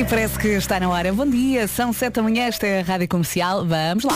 E parece que está na hora. Bom dia, são sete da manhã, esta é a Rádio Comercial. Vamos lá.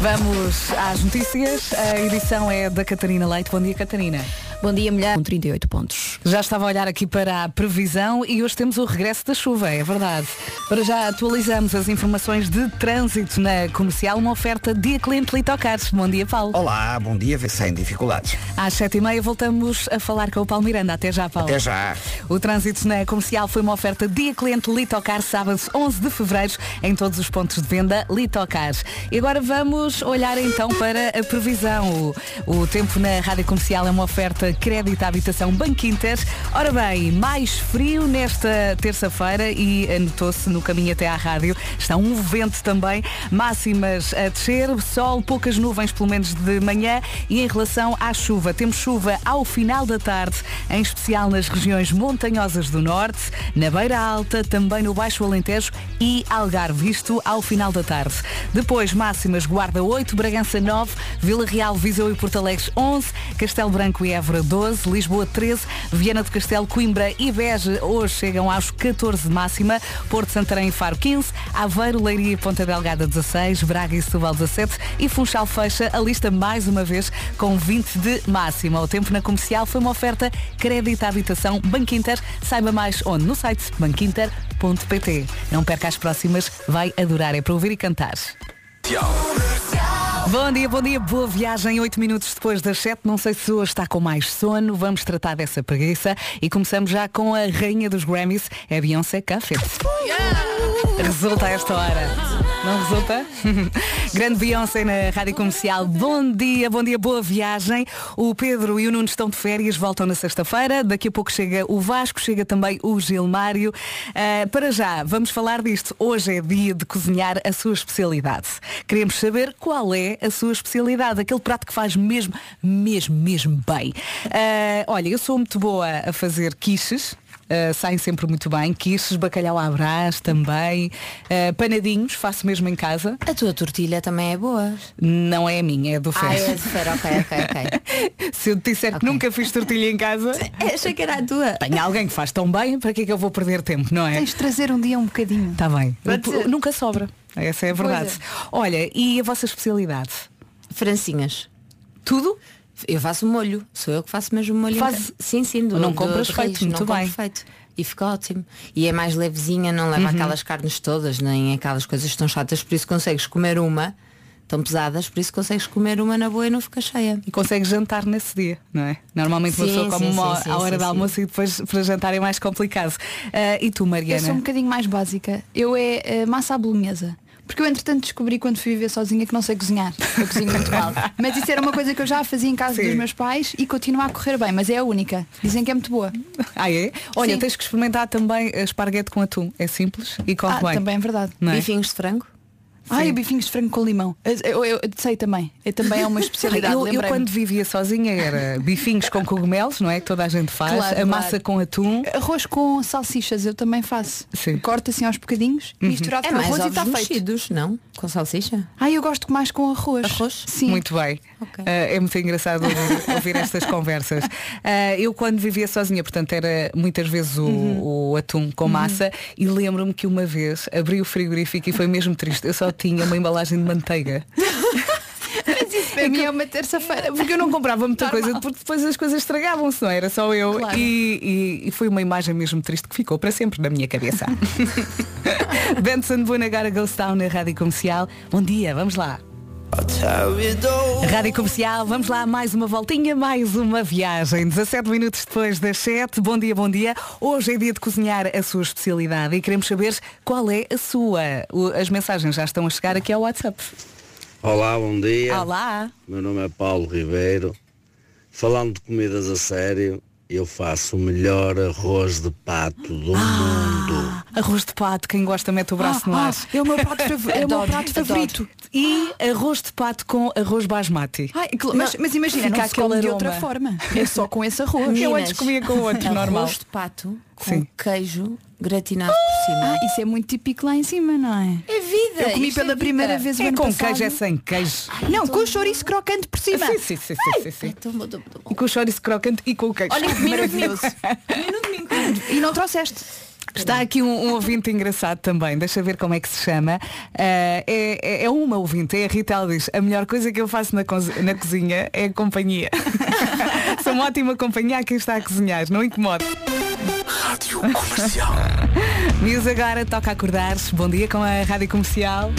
Vamos às notícias. A edição é da Catarina Leite. Bom dia, Catarina. Bom dia, mulher. Com 38 pontos. Já estava a olhar aqui para a previsão e hoje temos o regresso da chuva, é verdade. Para já atualizamos as informações de trânsito na comercial, uma oferta dia cliente Litocares. Bom dia, Paulo. Olá, bom dia, sem dificuldades. Às sete e meia voltamos a falar com o Paulo Miranda. Até já, Paulo. Até já. O trânsito na comercial foi uma oferta dia cliente Litocar, sábado 11 de fevereiro, em todos os pontos de venda Litocar. E agora vamos olhar então para a previsão. O, o tempo na rádio comercial é uma oferta crédito à habitação Banco Inter. Ora bem, mais frio nesta terça-feira e anotou-se no caminho até à rádio. Está um vento também, máximas a descer, sol, poucas nuvens pelo menos de manhã e em relação à chuva, temos chuva ao final da tarde, em especial nas regiões montanhosas do norte, na Beira Alta, também no Baixo Alentejo e Algarve, isto ao final da tarde. Depois, máximas Guarda 8, Bragança 9, Vila Real, Viseu e Porto Alegre 11, Castelo Branco e Évora 12, Lisboa 13, Viana do Castelo, Coimbra e Beja hoje chegam aos 14 de máxima, Porto Santarém e Faro 15, Aveiro, Leiria e Ponta Delgada 16, Braga e Setúbal 17 e Funchal fecha a lista mais uma vez com 20 de máxima. O tempo na comercial foi uma oferta crédito à habitação Banco Inter. Saiba mais onde? No site banquinter.pt. Não perca as próximas, vai adorar, é para ouvir e cantar. Bom dia, bom dia, boa viagem. Oito minutos depois das sete. Não sei se hoje está com mais sono. Vamos tratar dessa preguiça e começamos já com a rainha dos Grammys, é a Beyoncé Café. Resulta a esta hora. Não resulta? Grande Beyoncé na Rádio Comercial. Bom dia, bom dia, boa viagem. O Pedro e o Nuno estão de férias, voltam na sexta-feira. Daqui a pouco chega o Vasco, chega também o Gilmário. Uh, para já, vamos falar disto. Hoje é dia de cozinhar a sua especialidade. Queremos saber qual é a sua especialidade, aquele prato que faz mesmo, mesmo, mesmo bem. Uh, olha, eu sou muito boa a fazer quiches. Uh, saem sempre muito bem. Quiches, bacalhau à brás também. Uh, panadinhos, faço mesmo em casa. A tua tortilha também é boa. Não é a minha, é do Fer. Ah, é do Fer, ok, ok, ok. Se eu te disser okay. que nunca fiz tortilha em casa. Achei que era a tua. Tenho alguém que faz tão bem, para que é que eu vou perder tempo, não é? Tens de trazer um dia um bocadinho. Está bem. Nunca sobra. Essa é a verdade. É. Olha, e a vossa especialidade? Francinhas. Tudo? Eu faço molho, sou eu que faço mesmo molho. Faz... Sim, sim, do, não compras do, feito, muito não bem. feito. E fica ótimo. E é mais levezinha, não leva uhum. aquelas carnes todas, nem aquelas coisas tão chatas, por isso consegues comer uma, tão pesadas, por isso consegues comer uma na boa e não fica cheia. E consegues jantar nesse dia, não é? Normalmente sim, uma pessoa come sim, uma sim, à hora do almoço e depois para jantar é mais complicado. Uh, e tu, Mariana? Eu sou um bocadinho mais básica. Eu é uh, massa à bolonhesa. Porque eu entretanto descobri quando fui viver sozinha que não sei cozinhar. Eu cozinho muito mal. Mas isso era uma coisa que eu já fazia em casa Sim. dos meus pais e continua a correr bem, mas é a única. Dizem que é muito boa. Ah, é? Olha, Sim. tens que experimentar também esparguete com atum. É simples e corre ah, bem. Também é verdade. Não é? Bifinhos de frango? Ai, bifinhos de frango com limão. Eu, eu, eu sei também. Eu também é uma especialidade. eu, eu, quando vivia sozinha era bifinhos com cogumelos, não é? Que toda a gente faz. Claro, a massa claro. com atum. Arroz com salsichas eu também faço. Sim. Corto assim aos bocadinhos, uhum. misturado é com arroz e está feito. não? Com salsicha? Ai, eu gosto mais com arroz. Arroz? Sim. Muito bem. Okay. Uh, é muito engraçado ouvir, ouvir estas conversas. Uh, eu quando vivia sozinha, portanto, era muitas vezes o, uhum. o atum com massa uhum. e lembro-me que uma vez abri o frigorífico e foi mesmo triste. Eu só tinha uma embalagem de manteiga. Mas isso para mim é uma terça-feira. Porque eu não comprava muita Normal. coisa, porque depois as coisas estragavam-se, não era só eu. Claro. E, e, e, foi uma imagem mesmo triste que ficou para sempre na minha cabeça. Benson Bonagara Ghost Town na Rádio Comercial. Bom dia, vamos lá. Rádio Comercial, vamos lá, mais uma voltinha, mais uma viagem. 17 minutos depois das 7. Bom dia, bom dia. Hoje é dia de cozinhar a sua especialidade e queremos saber qual é a sua. As mensagens já estão a chegar aqui ao WhatsApp. Olá, bom dia. Olá. Meu nome é Paulo Ribeiro. Falando de comidas a sério, eu faço o melhor arroz de pato do ah, mundo. Arroz de pato, quem gosta mete o braço ah, no ar. Ah, é o meu prato, é o meu prato favorito. E arroz de pato com arroz basmati. Ai, mas, mas, imagina, Fica não se come de outra forma. É só com esse arroz. Meninas, eu antes comia com outro normal. Arroz de pato com Sim. queijo gratinado por cima. Ah, isso é muito típico lá em cima, não é? É vida. Eu comi pela é primeira vez o é ano com passado. queijo, é sem queijo. Ai, não, com o chouriço crocante por cima. Sim, sim, sim, sim, sim, sim. É tão bom, tão bom. E com o chouriço crocante e com o queijo. Olha que maravilhoso. e não trouxeste. Está aqui um, um ouvinte engraçado também, deixa ver como é que se chama. Uh, é, é, uma ouvinte, é a Rita, diz, a melhor coisa que eu faço na, na cozinha é a companhia. Sou uma ótima companhia a quem está a cozinhar, não incomoda. Rádio Comercial. Mius agora toca acordar-se. Bom dia com a Rádio Comercial.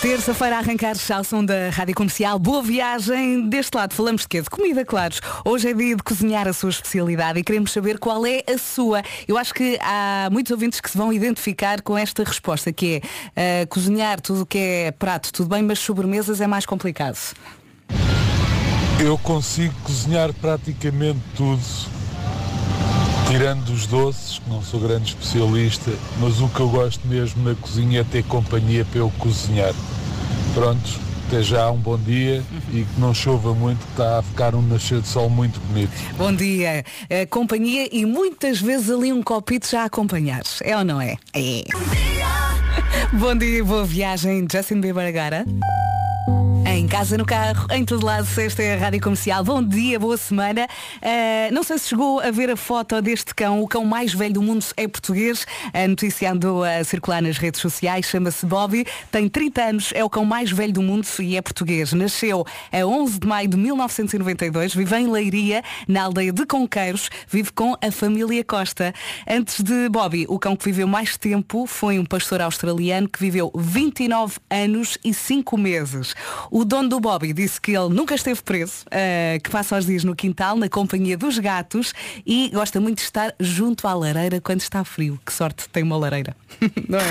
Terça-feira a arrancar ao som da Rádio Comercial. Boa viagem. Deste lado falamos de quê? De comida, claro. Hoje é dia de cozinhar a sua especialidade e queremos saber qual é a sua. Eu acho que há muitos ouvintes que se vão identificar com esta resposta, que é uh, cozinhar tudo o que é prato, tudo bem, mas sobremesas é mais complicado. Eu consigo cozinhar praticamente tudo, tirando os doces, que não sou grande especialista, mas o que eu gosto mesmo na cozinha é ter companhia para eu cozinhar. Prontos, até já um bom dia e que não chova muito, que está a ficar um nascer de sol muito bonito. Bom dia, é, companhia e muitas vezes ali um copito já a acompanhar, é ou não é? É. bom dia, boa viagem, Justin Bieber agora. Casa, no carro, em todo lado, esta é a Rádio Comercial. Bom dia, boa semana. Uh, não sei se chegou a ver a foto deste cão. O cão mais velho do mundo é português. A notícia andou a circular nas redes sociais. Chama-se Bobby. Tem 30 anos, é o cão mais velho do mundo e é português. Nasceu a 11 de maio de 1992. Vive em Leiria, na aldeia de Conqueiros. Vive com a família Costa. Antes de Bobby, o cão que viveu mais tempo foi um pastor australiano que viveu 29 anos e 5 meses. O dono do Bobby disse que ele nunca esteve preso, uh, que passa os dias no quintal, na companhia dos gatos e gosta muito de estar junto à lareira quando está frio. Que sorte tem uma lareira. não é?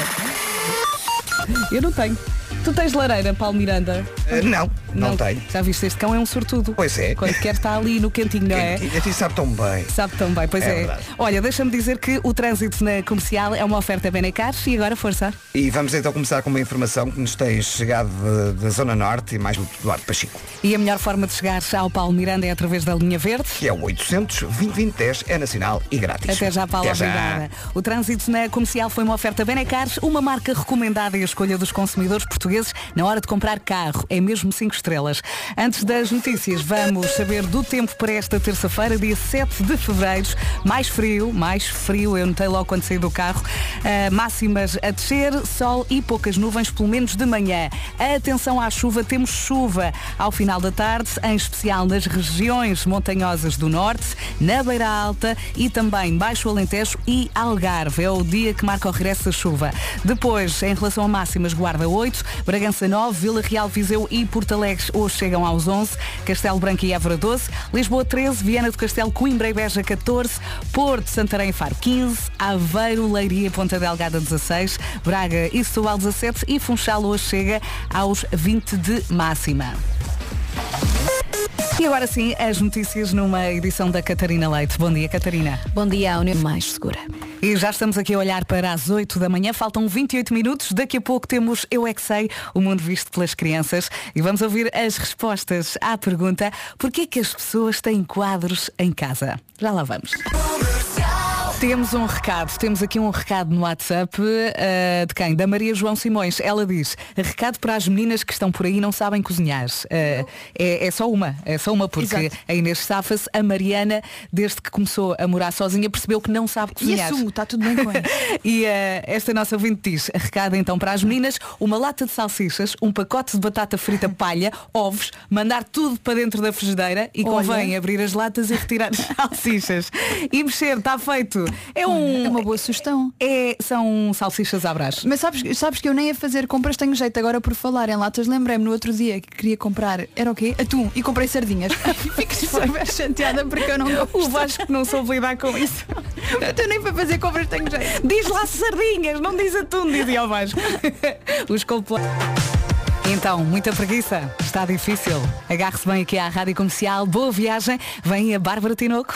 Eu não tenho. Tu tens lareira, Paulo Miranda? Uh, não, não, não tenho. Já viste, este cão é um sortudo. Pois é. Quando quer estar ali no cantinho, não é? A ti sabe tão bem. Sabe tão bem, pois é. é. Olha, deixa-me dizer que o trânsito na comercial é uma oferta Benecar e agora força. E vamos então começar com uma informação que nos tem chegado da Zona Norte e mais do Eduardo Pachico. E a melhor forma de chegar ao Paulo Miranda é através da linha verde. Que é o 800 2010 é nacional e grátis. Até já, Paulo, Até obrigada. Já. O trânsito na comercial foi uma oferta Benecar, uma marca recomendada e a escolha dos consumidores portugueses na hora de comprar carro. É mesmo 5 estrelas. Antes das notícias, vamos saber do tempo para esta terça-feira, dia 7 de fevereiro. Mais frio, mais frio, eu notei logo quando saí do carro. Uh, máximas a descer, sol e poucas nuvens, pelo menos de manhã. Atenção à chuva, temos chuva ao final da tarde, em especial nas regiões montanhosas do norte, na Beira Alta e também Baixo Alentejo e Algarve. É o dia que marca o regresso da chuva. Depois, em relação a máximas, Guarda 8, Bragança 9, Vila Real, Viseu e Porto Alegre hoje chegam aos 11, Castelo Branco e Évora 12, Lisboa 13, Viana do Castelo, Coimbra e Beja 14, Porto, Santarém e Faro 15, Aveiro, Leiria e Ponta Delgada 16, Braga e Setúbal 17 e Funchal hoje chega aos 20 de máxima. E agora sim, as notícias numa edição da Catarina Leite. Bom dia, Catarina. Bom dia, a União Mais Segura. E já estamos aqui a olhar para as 8 da manhã, faltam 28 minutos. Daqui a pouco temos Eu É Que Sei, o mundo visto pelas crianças. E vamos ouvir as respostas à pergunta: porquê que as pessoas têm quadros em casa? Já lá vamos. Temos um recado, temos aqui um recado no WhatsApp uh, de quem? Da Maria João Simões. Ela diz, recado para as meninas que estão por aí e não sabem cozinhar. Uh, é, é, só uma, é só uma, porque Exato. a Inês safa-se, a Mariana, desde que começou a morar sozinha, percebeu que não sabe cozinhar. E assumo, está tudo bem com ela. e uh, esta nossa ouvinte diz, recado então para as meninas, uma lata de salsichas, um pacote de batata frita palha, ovos, mandar tudo para dentro da frigideira e Olha. convém abrir as latas e retirar as salsichas. E mexer, está feito. É, um, é uma boa sugestão. É, são salsichas à brás. Mas sabes, sabes que eu nem a fazer compras tenho jeito agora por falar em latas. Lembrei-me no outro dia que queria comprar, era o quê? Atum. E comprei sardinhas. Fico super chateada porque eu não gosto. O Vasco não soube lidar com isso. Eu nem para fazer compras tenho jeito. Diz lá sardinhas, não diz atum, dizia o Vasco. Os completos. Então, muita preguiça? Está difícil. Agarre-se bem aqui à Rádio Comercial. Boa viagem. Vem a Bárbara Tinoco.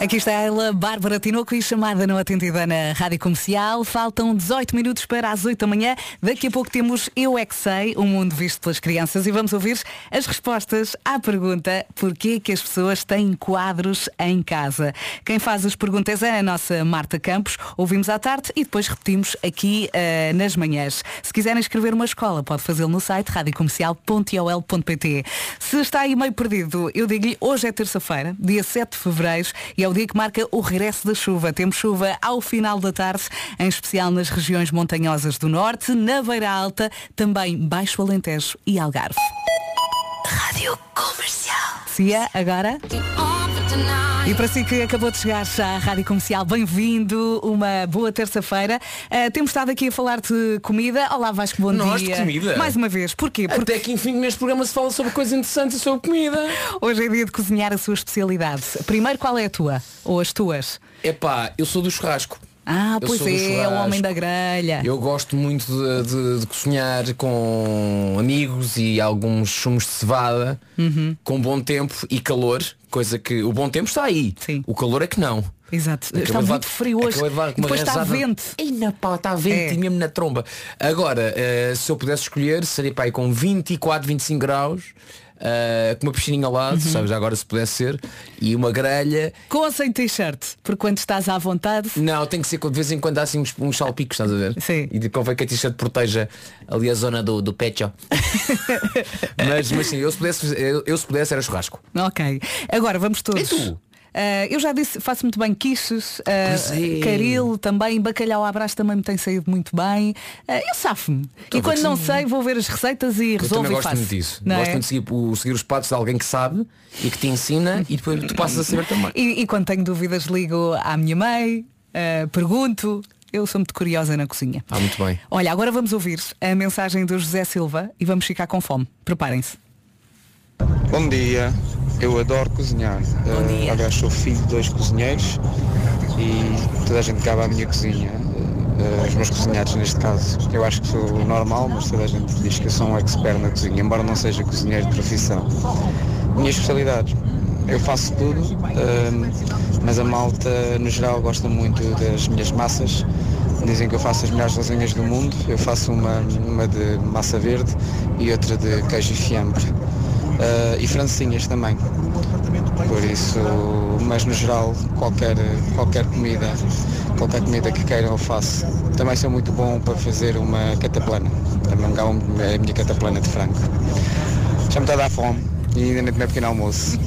Aqui está ela, Bárbara Tinoco e chamada não atendida na Rádio Comercial. Faltam 18 minutos para as 8 da manhã. Daqui a pouco temos Eu É Que Sei, o um mundo visto pelas crianças e vamos ouvir as respostas à pergunta porquê que as pessoas têm quadros em casa. Quem faz as perguntas é a nossa Marta Campos. Ouvimos à tarde e depois repetimos aqui uh, nas manhãs. Se quiserem escrever uma escola, pode fazê-lo no site radiocomercial.ol.pt. Se está aí meio perdido, eu digo-lhe, hoje é terça-feira, dia 7 de fevereiro, e é o dia que marca o regresso da chuva. Temos chuva ao final da tarde, em especial nas regiões montanhosas do norte, na Beira Alta, também Baixo Alentejo e Algarve. Rádio Comercial. Cia, agora? E para si que acabou de chegar à Rádio Comercial, bem-vindo, uma boa terça-feira. Uh, temos estado aqui a falar de comida. Olá Vasco, bom Nós dia. de comida? Mais uma vez, porquê? Porque Até que enfim neste programa se fala sobre coisas interessantes e sobre comida. hoje é dia de cozinhar a sua especialidade. Primeiro, qual é a tua? Ou as tuas? Epá, eu sou do churrasco. Ah, Eu pois é, o homem da grelha. Eu gosto muito de, de- de cozinhar com amigos e alguns sumos de cevada, Uhum. com bom tempo e calor, coisa que o bom tempo está aí. Sim. O calor é que não. Exato. Acabei Está muito frio hoje. acabei de levar com uma depois está vento. Ei, na pá, está vento É. e mesmo na tromba. Agora, eh, se eu pudesse escolher, seria pá, aí com 24, 25 graus, eh, com uma piscininha ao lado, Uhum. sabes, já agora se pudesse ser, e uma grelha. Com ou sem t-shirt? Porque quando estás à vontade. Não, tem que ser de vez em quando há assim uns, uns salpicos, estás a ver? Sim. E de convém que a t-shirt proteja ali a zona do, do pecho. mas, mas sim, eu se pudesse, eu, eu se pudesse era churrasco. Ok. Agora vamos todos. E tu? Ah, eu já disse, faço muito bem quiches, ah, Pois é. caril também, bacalhau à brás também me tem saído muito bem. Ah, eu safo-me. E quando não sei, vou ver as receitas e Eu resolvo também e gosto faço. muito disso. Não gosto é? muito de seguir, o- seguir os passos de alguém que sabe e que te ensina e depois tu passas a saber também. E, e quando tenho dúvidas ligo à minha mãe, ah, pergunto. Eu sou muito curiosa na cozinha. Ah, muito bem. Olha, agora vamos ouvir a mensagem do José Silva e vamos ficar com fome. Preparem-se. Bom dia, eu adoro cozinhar. Eh, aliás, sou filho de dois cozinheiros e toda a gente acaba a minha cozinha. eh, os meus cozinhados neste caso. Eu acho que sou normal, mas toda a gente diz que eu sou um expert na cozinha, embora não seja cozinheiro de profissão. Minhas especialidades. Eu faço tudo, eh, mas a malta no geral gosta muito das minhas massas. Dizem que eu faço as melhores lasanhas do mundo. Eu faço uma, uma de massa verde e outra de queijo e fiambre. Eh, e francesinhas também. Por isso, mas no geral, qualquer, qualquer comida, qualquer comida que queiram eu faço. Também sou muito bom para fazer uma cataplana. Também é a minha cataplana de frango. Já me está a dar fome e ainda nem tomei pequeno almoço.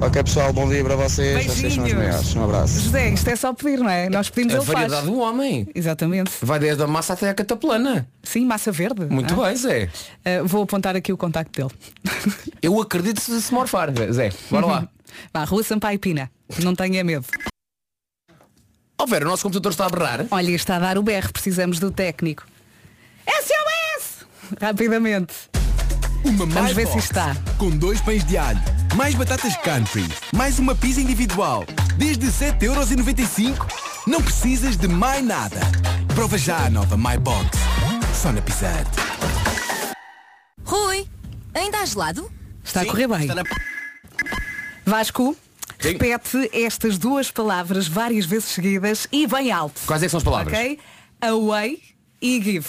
Ok pessoal, bom dia para vocês. Vocês são os Beijinhos. maiores. Um abraço. José, isto é só pedir, não é? Nós pedimos A ele faz. variedade do homem. Exatamente. Vai desde a massa até a cataplana. Sim, massa verde. Muito Ah. bem, Zé. Ah, vou apontar aqui o contacto dele. Eu acredito se se morfar, Zé. Bora lá. Vá, Rua Sampaio Pina. Não tenha medo. Ó Vera, o nosso computador está a berrar. Olha, está a dar o BR, precisamos do técnico. SOS! Rapidamente. Uma Vamos ver se está. Com dois pães de alho, mais batatas country, mais uma pizza individual, desde 7,95€. Não precisas de mais nada. Prova já a nova My Box. Só na Pizza. Rui, ainda há gelado? Está a correr bem. Vasco, Sim. repete estas duas palavras várias vezes seguidas e bem alto. Quais é que são as palavras? Ok? Away e give.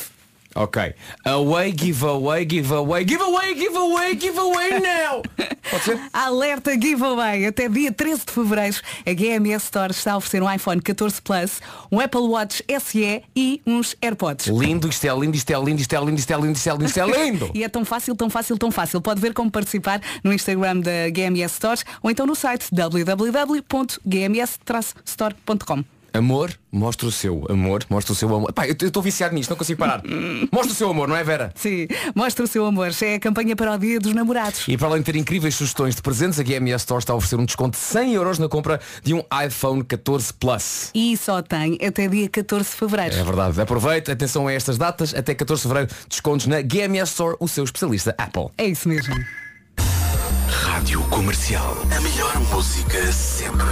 Ok. Away, giveaway, giveaway, giveaway, giveaway, giveaway now. Pode ser? Alerta giveaway. Até dia 13 de fevereiro, a GMS Store está a oferecer um iPhone 14 Plus, um Apple Watch SE e uns AirPods. Lindo, isto é lindo, isto é lindo, isto é lindo, isto é lindo, isto é lindo, isto é lindo. E é tão fácil, tão fácil, tão fácil. Pode ver como participar no Instagram da GMS Store ou então no site www.gms-store.com. Amor, mostra o seu amor, mostra o seu amor. Pá, eu estou viciado nisto, não consigo parar. Mostra o seu amor, não é Vera? Sim, mostra o seu amor. É a campanha para o Dia dos Namorados. E para além de ter incríveis sugestões de presentes, a GMS Store está a oferecer um desconto de 100 euros na compra de um iPhone 14 Plus. E só tem até dia 14 de fevereiro. É verdade. Aproveite, atenção a estas datas, até 14 de fevereiro, descontos na GMS Store, o seu especialista Apple. É isso mesmo. Rádio Comercial. A melhor música sempre.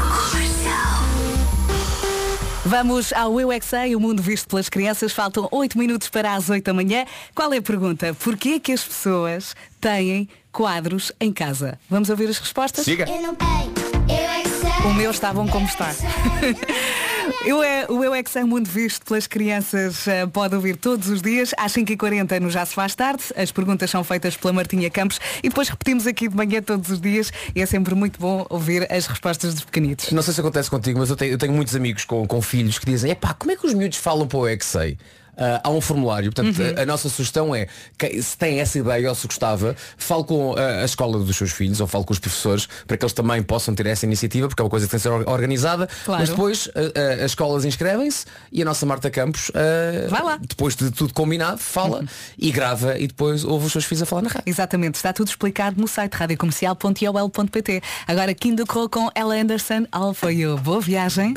Vamos ao Eu é Que Sei, o mundo visto pelas crianças. Faltam 8 minutos para as 8 da manhã. Qual é a pergunta? Porquê que as pessoas têm quadros em casa? Vamos ouvir as respostas? Siga. O meu está bom como está. Eu é, o Eu é que mundo visto pelas crianças eh, pode ouvir todos os dias às 5h40 no Já se faz tarde. As perguntas são feitas pela Martinha Campos e depois repetimos aqui de manhã todos os dias e é sempre muito bom ouvir as respostas dos pequenitos. Não sei se acontece contigo, mas eu tenho, eu tenho muitos amigos com, com filhos que dizem, epá, como é que os miúdos falam para o Eu é que sei? Ah, há um formulário. Portanto, a, a nossa sugestão é, que, se tem essa ideia ou se gostava, fale com ah, a escola dos seus filhos ou fale com os professores para que eles também possam ter essa iniciativa, porque é uma coisa que tem que ser or- organizada. Claro. Mas depois ah, ah, as escolas inscrevem-se e a nossa Marta Campos, Vai lá. depois de tudo combinado, fala e grava e depois ouve os seus filhos a falar na rádio. Exatamente, está tudo explicado no site radiocomercial.iol.pt. Agora Kim Cole com Ella Anderson, All For You. Boa viagem.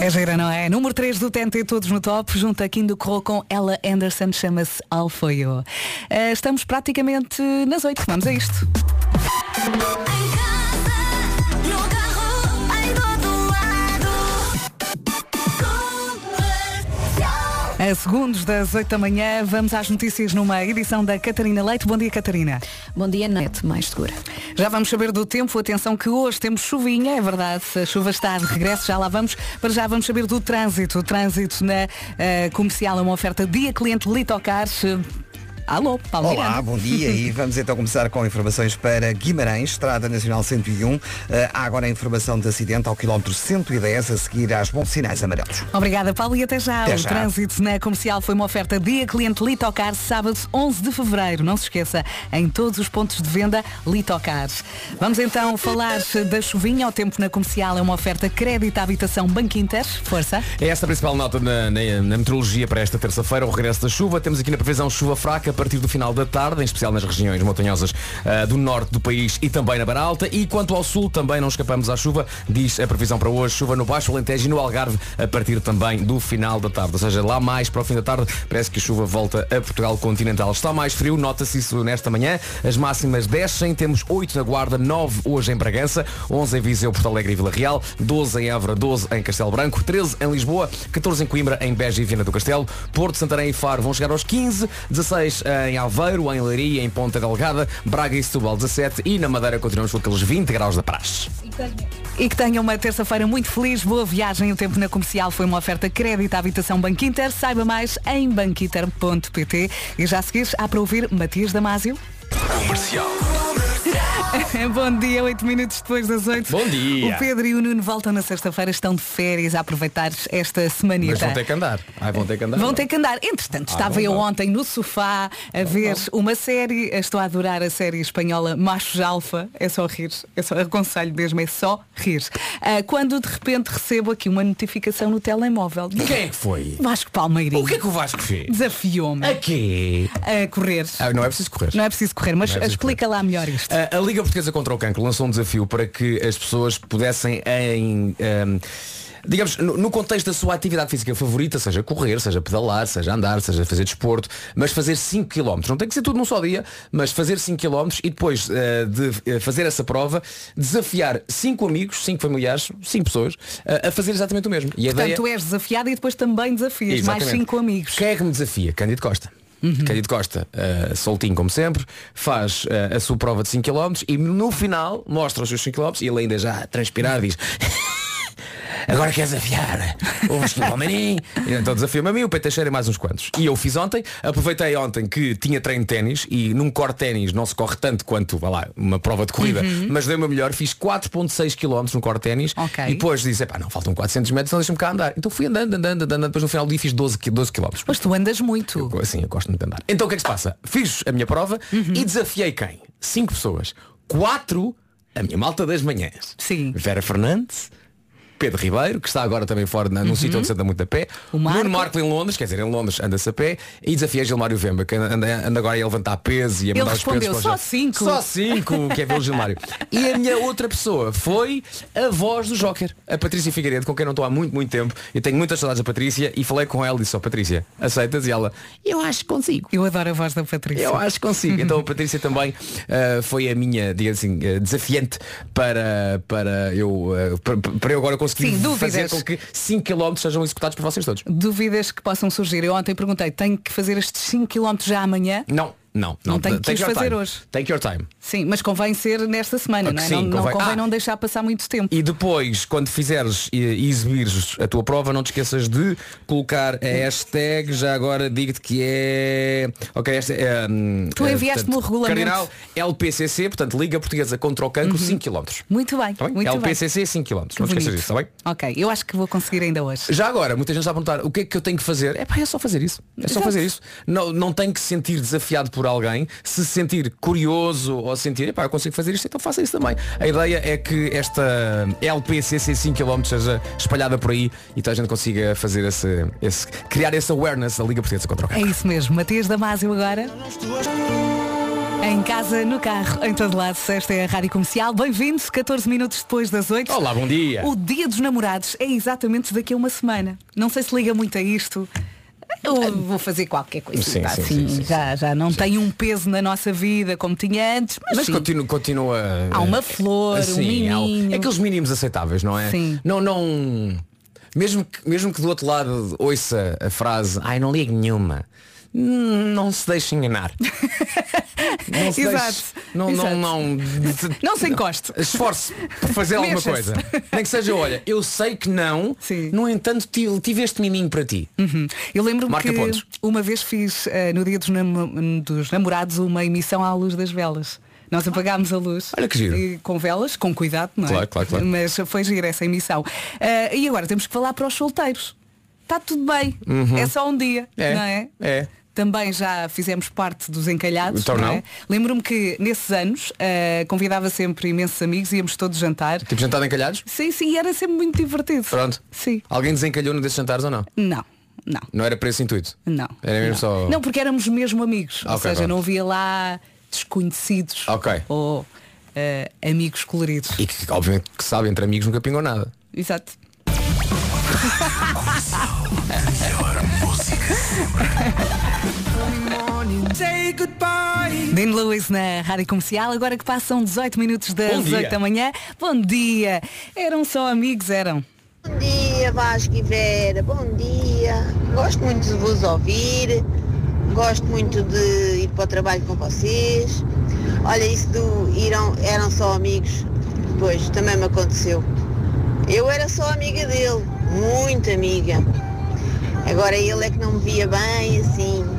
É gira, não é? Número 3 do TNT, todos no top, junto a Kim Cole com Ella Anderson, chama-se You. Eh, estamos praticamente nas 8, vamos a isto. A segundos das 8 da manhã, vamos às notícias numa edição da Catarina Leite. Bom dia, Catarina. Bom dia, net mais segura. Já vamos saber do tempo. Atenção que hoje temos chuvinha, é verdade. A chuva está de regresso, já lá vamos. Para já vamos saber do trânsito. O trânsito na eh, comercial é uma oferta dia cliente Litocars. Alô, Paulo Olá, Miranda. bom dia e vamos então começar com informações para Guimarães, Estrada Nacional 101. Eh, há agora a informação de acidente ao quilómetro 110 a seguir às bons sinais amarelos. Obrigada, Paulo, e até já. Até o já. trânsito na comercial foi uma oferta dia cliente Litocar, sábado 11 de fevereiro. Não se esqueça, em todos os pontos de venda Litocar. Vamos então falar da chuvinha. O tempo na comercial é uma oferta crédito à habitação Banco Inter. Força. É esta a principal nota na, na- na meteorologia para esta terça-feira, o regresso da chuva. Temos aqui na previsão chuva fraca partir do final da tarde, em especial nas regiões montanhosas ah, do norte do país e também na Barra Alta. E quanto ao sul, também não escapamos à chuva. Diz a previsão para hoje, chuva no Baixo Alentejo e no Algarve a partir também do final da tarde. Ou seja, lá mais para o fim da tarde, parece que a chuva volta a Portugal continental. Está mais frio, nota-se isso nesta manhã. As máximas descem, temos 8 na Guarda, 9 hoje em Bragança, 11 em Viseu, Porto Alegre e Vila Real, 12 em Évora, 12 em Castelo Branco, 13 em Lisboa, 14 em Coimbra, em Beja e Viana do Castelo, Porto, Santarém e Faro vão chegar aos 15, 16 em Aveiro, em Leiria, em Ponta Delgada, Braga e Setúbal 17 e na Madeira continuamos com aqueles 20 graus da praxe. E que tenham uma terça-feira muito feliz, boa viagem. O tempo na comercial foi uma oferta crédito à habitação Banco Inter. Saiba mais em banquinter.pt. E já a seguir, há para ouvir Matias Damasio. Comercial. Bom dia, 8 minutos depois das 8. Bom dia. O Pedro e o Nuno voltam na sexta-feira, estão de férias a aproveitar esta semanita. Mas vão ter que andar. Ai, vão ter que andar. Vão ter que andar. Entretanto, Ah, estava eu ontem no sofá a ver uma série. Estou a adorar a série espanhola Machos Alfa. É só rir. É só, aconselho mesmo, é só rir. Ah, quando de repente recebo aqui uma notificação no telemóvel. Quem é que foi? Vasco Palmeirinho. O que é que o Vasco fez? Desafiou-me A quê? a correr. Ah, não é preciso correr. Não é preciso correr, mas é preciso explica lá melhor isto. A, a Liga Portuguesa contra o Cancro lançou um desafio para que as pessoas pudessem em ehm, Digamos, no, contexto da sua atividade física favorita, seja correr, seja pedalar, seja andar, seja fazer desporto, mas fazer 5 km. Não tem que ser tudo num só dia, mas fazer 5 km e depois eh, de eh, fazer essa prova, desafiar 5 amigos, 5 familiares, 5 pessoas, eh, a fazer exatamente o mesmo. E Portanto, ideia... tu és desafiado e depois também desafias mais Exatamente. cinco amigos. Quem é que me desafia? Cândido Costa. Cândido Costa, uh, soltinho como sempre, faz uh, a sua prova de 5 km e no final mostra os seus 5 km e ele ainda já a transpirar diz Agora quer desafiar o Vasco Palmeirim Então desafia-me a mim, o Pedro Teixeira e mais uns quantos E eu fiz ontem, aproveitei ontem que tinha treino de ténis E num corte de ténis não se corre tanto quanto, vá lá, uma prova de corrida Uhum. Mas dei o meu melhor, fiz 4.6 km no corte de ténis Ok. E depois disse, pá, não, faltam 400 metros, então deixa-me cá andar Então fui andando, andando, andando, depois no final do dia fiz 12, qui- 12 km Mas tu andas muito. eu, assim, eu gosto muito de andar. Então o que é que se passa? Fiz a minha prova e desafiei quem? Cinco pessoas. Quatro, a minha malta das manhãs. Sim. Vera Fernandes, Pedro Ribeiro, que está agora também fora na- num sítio onde se anda muito a pé. O Marco. Nuno Marco em Londres, quer dizer, em Londres anda-se a pé. E desafiei Gilmário Vemba, que anda, anda agora a levantar peso e a Ele mandar os pesos "Só cinco." Só cinco, que é ver o Gilmário. E a minha outra pessoa foi a voz do Joker, a Patrícia Figueiredo, com quem não estou há muito, muito tempo. E tenho muitas saudades da Patrícia e falei com ela e disse, ó Patrícia, aceitas? E ela, eu acho que consigo. Eu adoro a voz da Patrícia. Eu acho que consigo. Então a Patrícia também uh, foi a minha, digamos assim, uh, desafiante para, para, eu, uh, para, para eu agora conseguir Sim, dúvidas. fazer com que 5 km sejam executados por vocês todos. Dúvidas que possam surgir. Eu ontem perguntei, tenho que fazer estes 5 km já amanhã? Não, não, Não tenho que Take os fazer time. hoje. Take your time. Sim, mas convém ser nesta semana, Ah, não é? sim, não, não convém. Ah. não deixar passar muito tempo. E depois, quando fizeres e, exibires a tua prova, não te esqueças de colocar a hashtag, já agora digo-te que é. Ok, esta é. hum, Tu é, enviaste-me o regulamento. Cardinal LPCC, portanto, Liga Portuguesa contra o Cancro, 5 km. Muito bem, Tá bem? muito bem. LPCC 5 km. Que Não te esqueças disso, está bem? Ok, eu acho que vou conseguir ainda hoje. Já agora, muita gente está a perguntar o que é que eu tenho que fazer. É pá, é só fazer isso. É só Exato. fazer isso. Não, não tem que se sentir desafiado por alguém. Se se sentir curioso ou sentir, epá, eu consigo fazer isto, então faça isso também. A ideia é que esta LPCC 5 km seja espalhada por aí e toda a gente consiga fazer esse, esse criar esse awareness da Liga Portuguesa contra o É Cancro. isso mesmo, Matias Damasio agora. Em casa, no carro, em todo lado, esta é a Rádio Comercial. Bem-vindos, 14 minutos depois das 8. Olá, bom dia. O dia dos namorados é exatamente daqui a uma semana. Não sei se liga muito a isto. Eu vou fazer qualquer coisa Sim, sim, assim, sim, sim, já, já não tem um peso na nossa vida como tinha antes, mas, Mas continua, continua. Há uma flor, um Sim, há miminho. aqueles mínimos aceitáveis, não é? Sim. Não, não. Mesmo que, mesmo que do outro lado ouça a frase, ai não ligo nenhuma. Não se deixe enganar. Não se Exato, deixe- não, exato. não, não, Não se encoste. Esforce por fazer alguma coisa. Nem que seja, olha, eu sei que não, Sim. no entanto tive, tive este miminho para ti. Uhum. Eu lembro-me que pontos. uma vez fiz eh, no dia dos, nam- dos namorados uma emissão à luz das velas. Nós apagámos a luz Olha que giro. E com velas, com cuidado, não é? Claro, claro, claro. Mas foi gira essa emissão. Eh, e agora temos que falar para os solteiros. Está tudo bem. É só um dia, Uhum. É, não é? é. Também já fizemos parte dos encalhados. Então não não. é? Lembro-me que nesses anos eh, convidava sempre imensos amigos, íamos todos jantar. Tipo jantar encalhados? Sim, sim, e era sempre muito divertido. Pronto. Sim. Alguém desencalhou num desses jantares ou não? Não, não. Não era para esse intuito? Não. Era mesmo não. só. Não, porque éramos mesmo amigos. Ou Ok, seja, pronto. não havia lá desconhecidos Ok. ou eh, amigos coloridos. E que obviamente que sabe, entre amigos nunca pingou nada. Exato. Dean Lewis na Rádio Comercial, agora que passam 18 minutos das dia. 8 da manhã. Bom dia! Eram só amigos, eram. Bom dia, Vasco e Vera. Bom dia. Gosto muito de vos ouvir. Gosto muito de ir para o trabalho com vocês. Olha, isso do iram, eram só amigos. Pois, também me aconteceu. Eu era só amiga dele, muito amiga. Agora ele é que não me via bem, assim.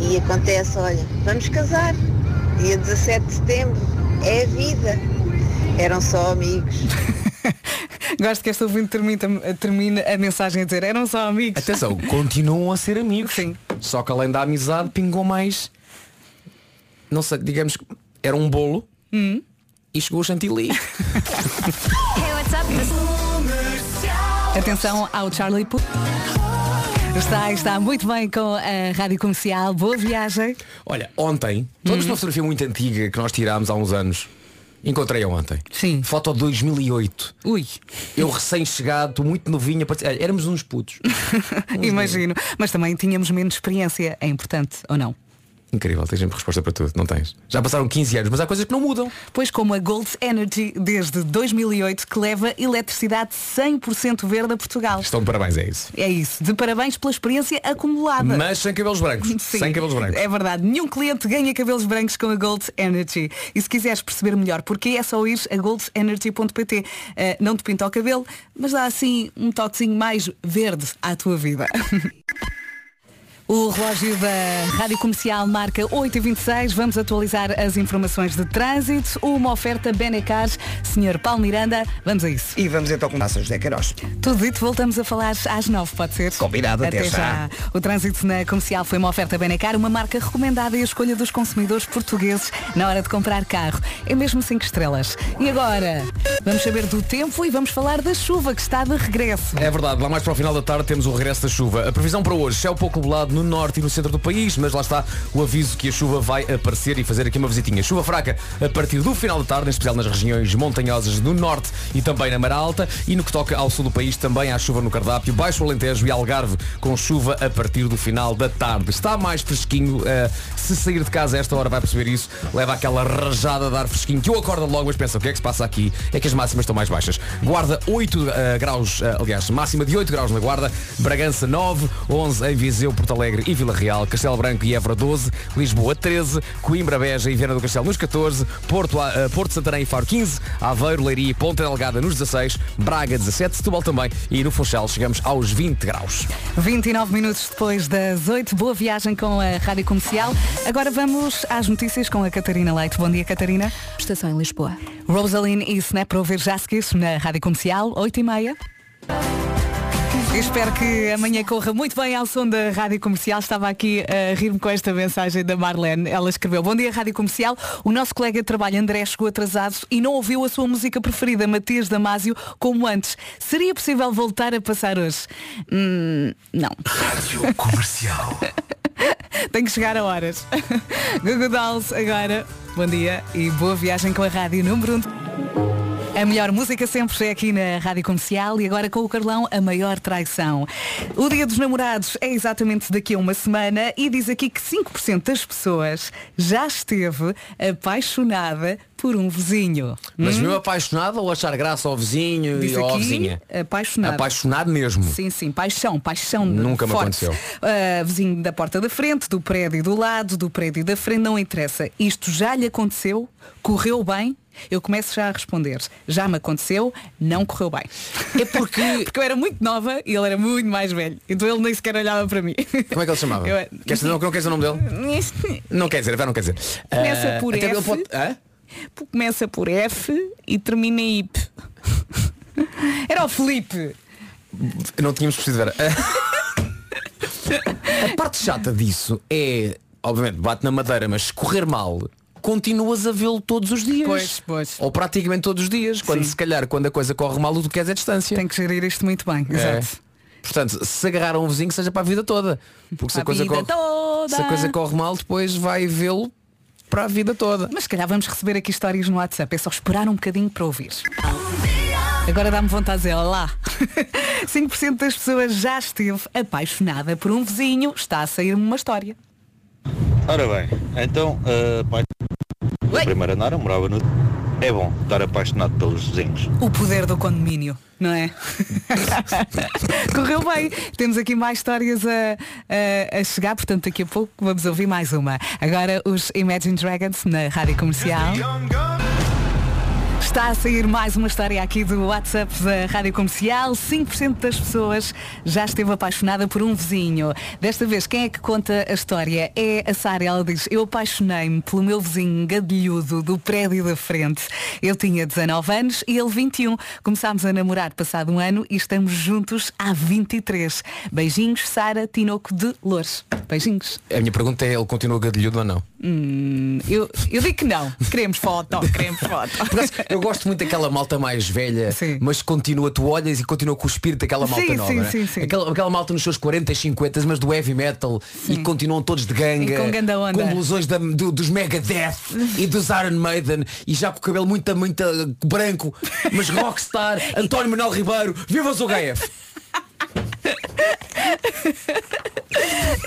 E acontece, olha, vamos casar. Dia 17 de setembro. É a vida. Eram só amigos. Gosto que esta ouvinte termina, termina a mensagem a dizer eram só amigos. Atenção, continuam a ser amigos. Sim. Só que além da amizade pingou mais. Não sei, digamos que era um bolo Hum. e chegou o chantilly. Atenção ao Charlie Puth. Está, está muito bem com a Rádio Comercial. Boa viagem. Olha, ontem, todos uma fotografia muito antiga que nós tirámos há uns anos. Encontrei-a ontem. Sim. Foto 2008. Ui, Eu recém-chegado, muito novinho. Olha, éramos uns putos. imagino. Mas também tínhamos menos experiência. É importante, ou não? Incrível, tens sempre resposta para tudo, não tens? Já passaram 15 anos, mas há coisas que não mudam. Pois como a Gold Energy desde 2008 que leva eletricidade 100% verde a Portugal. Estão de parabéns, é isso. É isso. De parabéns pela experiência acumulada. Mas sem cabelos brancos. Sim, Sem cabelos brancos. É verdade. Nenhum cliente ganha cabelos brancos com a Gold Energy. E se quiseres perceber melhor porquê, é só ir a goldenergy.pt. Eh, não te pinta o cabelo, mas dá assim um toquezinho mais verde à tua vida. O relógio da Rádio Comercial marca 8h26. Vamos atualizar as informações de trânsito. Uma oferta Benecar. Senhor Paulo Miranda, vamos a isso. E vamos então com a José Queiroz. Tudo dito, voltamos a falar às 9, pode ser? Combinado, até já. O trânsito na comercial foi uma oferta Benecar, uma marca recomendada e a escolha dos consumidores portugueses na hora de comprar carro. É mesmo 5 estrelas. E agora, vamos saber do tempo e vamos falar da chuva que está de regresso. É verdade, lá mais para o final da tarde temos o regresso da chuva. A previsão para hoje, céu pouco nublado no norte e no centro do país, mas lá está o aviso que a chuva vai aparecer e fazer aqui uma visitinha. Chuva fraca a partir do final da tarde, em especial nas regiões montanhosas do norte e também na Mar Alta. E no que toca ao sul do país, também há chuva no cardápio, Baixo Alentejo e Algarve, com chuva a partir do final da tarde. Está mais fresquinho, eh, se sair de casa a esta hora vai perceber isso, leva aquela rajada de ar fresquinho que eu acordo logo, mas pensa, o que é que se passa aqui? É que as máximas estão mais baixas. Guarda 8 eh, graus, eh, aliás, máxima de 8 graus na Guarda, Bragança 9, 11 em Viseu, Porto Alegre e Vila Real, Castelo Branco e Évora 12, Lisboa 13, Coimbra, Beja e Viana do Castelo nos 14, Porto, eh, Porto Santarém e Faro 15, Aveiro, Leiria e Ponta Delgada nos 16, Braga 17, Setúbal também e no Funchal chegamos aos 20 graus. 29 minutos depois das 8, boa viagem com a Rádio Comercial. Agora vamos às notícias com a Catarina Leite. Bom dia, Catarina. Estação em Lisboa. Rosaline e Snap para ouvir já seguir na Rádio Comercial, 8 e meia. Espero que amanhã corra muito bem ao som da Rádio Comercial. Estava aqui a rir-me com esta mensagem da Marlene. Ela escreveu, bom dia Rádio Comercial. O nosso colega de trabalho André chegou atrasado e não ouviu a sua música preferida, Matias Damasio, como antes. Seria possível voltar a passar hoje? Hum, não. Rádio Comercial. Tem que chegar a horas. Google Dolls agora. Bom dia e boa viagem com a Rádio Número 1. A melhor música sempre é aqui na Rádio Comercial e agora com o Carlão, a maior traição. O Dia dos Namorados é exatamente daqui a uma semana e diz aqui que 5% das pessoas já esteve apaixonada por um vizinho. Mas Hum? mesmo apaixonado ou achar graça ao vizinho Diz e à vizinha? apaixonado. Apaixonado mesmo. Sim, sim, paixão, paixão. Nunca me forte. aconteceu. Ah, vizinho da porta da frente, do prédio do lado, do prédio da frente, não interessa. Isto já lhe aconteceu, correu bem. Eu começo já a responder. Já me aconteceu, não correu bem. É porque. porque eu era muito nova e ele era muito mais velho. Então ele nem sequer olhava para mim. Como é que ele se chamava? Eu- Queres dizer, não, não queres dizer o nome dele? Não quer dizer, vai, não quer dizer. Começa Ah, por F. pode-? Começa por F e termina em IP. Era o Felipe. Não tínhamos percebido. A parte chata disso é, obviamente, bate na madeira, mas correr mal, continuas a vê-lo todos os dias. Pois, pois. Ou praticamente todos os dias. Quando Sim. se calhar, quando a coisa corre mal, o que queres é distância. Tem que gerir isto muito bem. É. Exato. Portanto, se agarrar a um vizinho, seja para a vida toda. Porque se a, coisa corre, toda. se a coisa corre mal, depois vai vê-lo para a vida toda. Mas se calhar vamos receber aqui histórias no WhatsApp. É só esperar um bocadinho para ouvir. Agora dá-me vontade de dizer olá. 5% das pessoas já esteve apaixonada por um vizinho. Está a sair-me uma história. Ora bem, então, uh, pai, a primeira Nara morava no... É bom estar apaixonado pelos vizinhos. O poder do condomínio, não é? Correu bem. Temos aqui mais histórias a, a- a chegar, portanto daqui a pouco vamos ouvir mais uma. Agora os Imagine Dragons na Rádio Comercial. Está a sair mais uma história aqui do WhatsApp da Rádio Comercial. 5% das pessoas já esteve apaixonada por um vizinho. Desta vez, quem é que conta a história? É a Sara. Ela diz, eu apaixonei-me pelo meu vizinho gadilhudo do prédio da frente. Eu tinha 19 anos e ele 21. Começámos a namorar passado um ano e estamos juntos há 23. Beijinhos, Sara Tinoco de Loures. Beijinhos. A minha pergunta é, ele continua gadilhudo ou não? Hum, eu, eu digo que não. Queremos foto, queremos foto. Eu gosto muito daquela malta mais velha, mas continua, tu olhas e continua com o espírito daquela malta Sim, nova. sim, é? sim, sim. Aquela, aquela malta nos seus 40, 50, mas do heavy metal e continuam todos de ganga, E com ganda onda. com blusões da- do- dos Megadeth e dos Iron Maiden e já com o cabelo muito, muito branco, mas rockstar, António Manuel Ribeiro, viva o HF!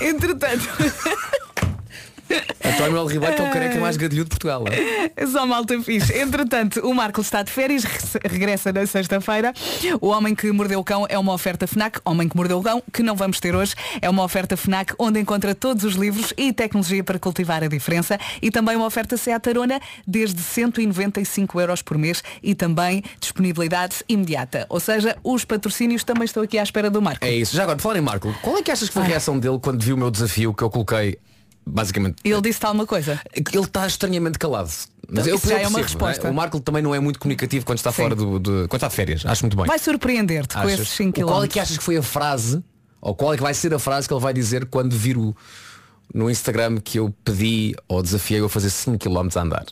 Entretanto. António Manuel Ribeiro é o careca mais gadilhudo de Portugal. é? Só malta fixe. Entretanto, o Marco está de férias, re- regressa na sexta-feira. O Homem que Mordeu o Cão é uma oferta FNAC. Homem que Mordeu o Cão, que não vamos ter hoje, é uma oferta FNAC onde encontra todos os livros e tecnologia para cultivar a diferença e também uma oferta Seat Arona desde 195 euros por mês e também disponibilidade imediata. Ou seja, os patrocínios também estão aqui à espera do Marco. É isso. Já agora, por falar em Marco, qual é que achas que foi a reação dele quando viu o meu desafio que eu coloquei? Basicamente, Ele disse-te alguma coisa? ele está estranhamente calado. Mas Então, eu, já eu é uma não resposta. O Marco também não é muito comunicativo quando está Sim. fora do, do- quando está de férias. Acho muito bem. Vai surpreender-te com esses 5 O Qual é km. que achas que foi a frase, ou qual é que vai ser a frase que ele vai dizer quando vir o, no Instagram que eu pedi ou desafiei a fazer 5 km a andar?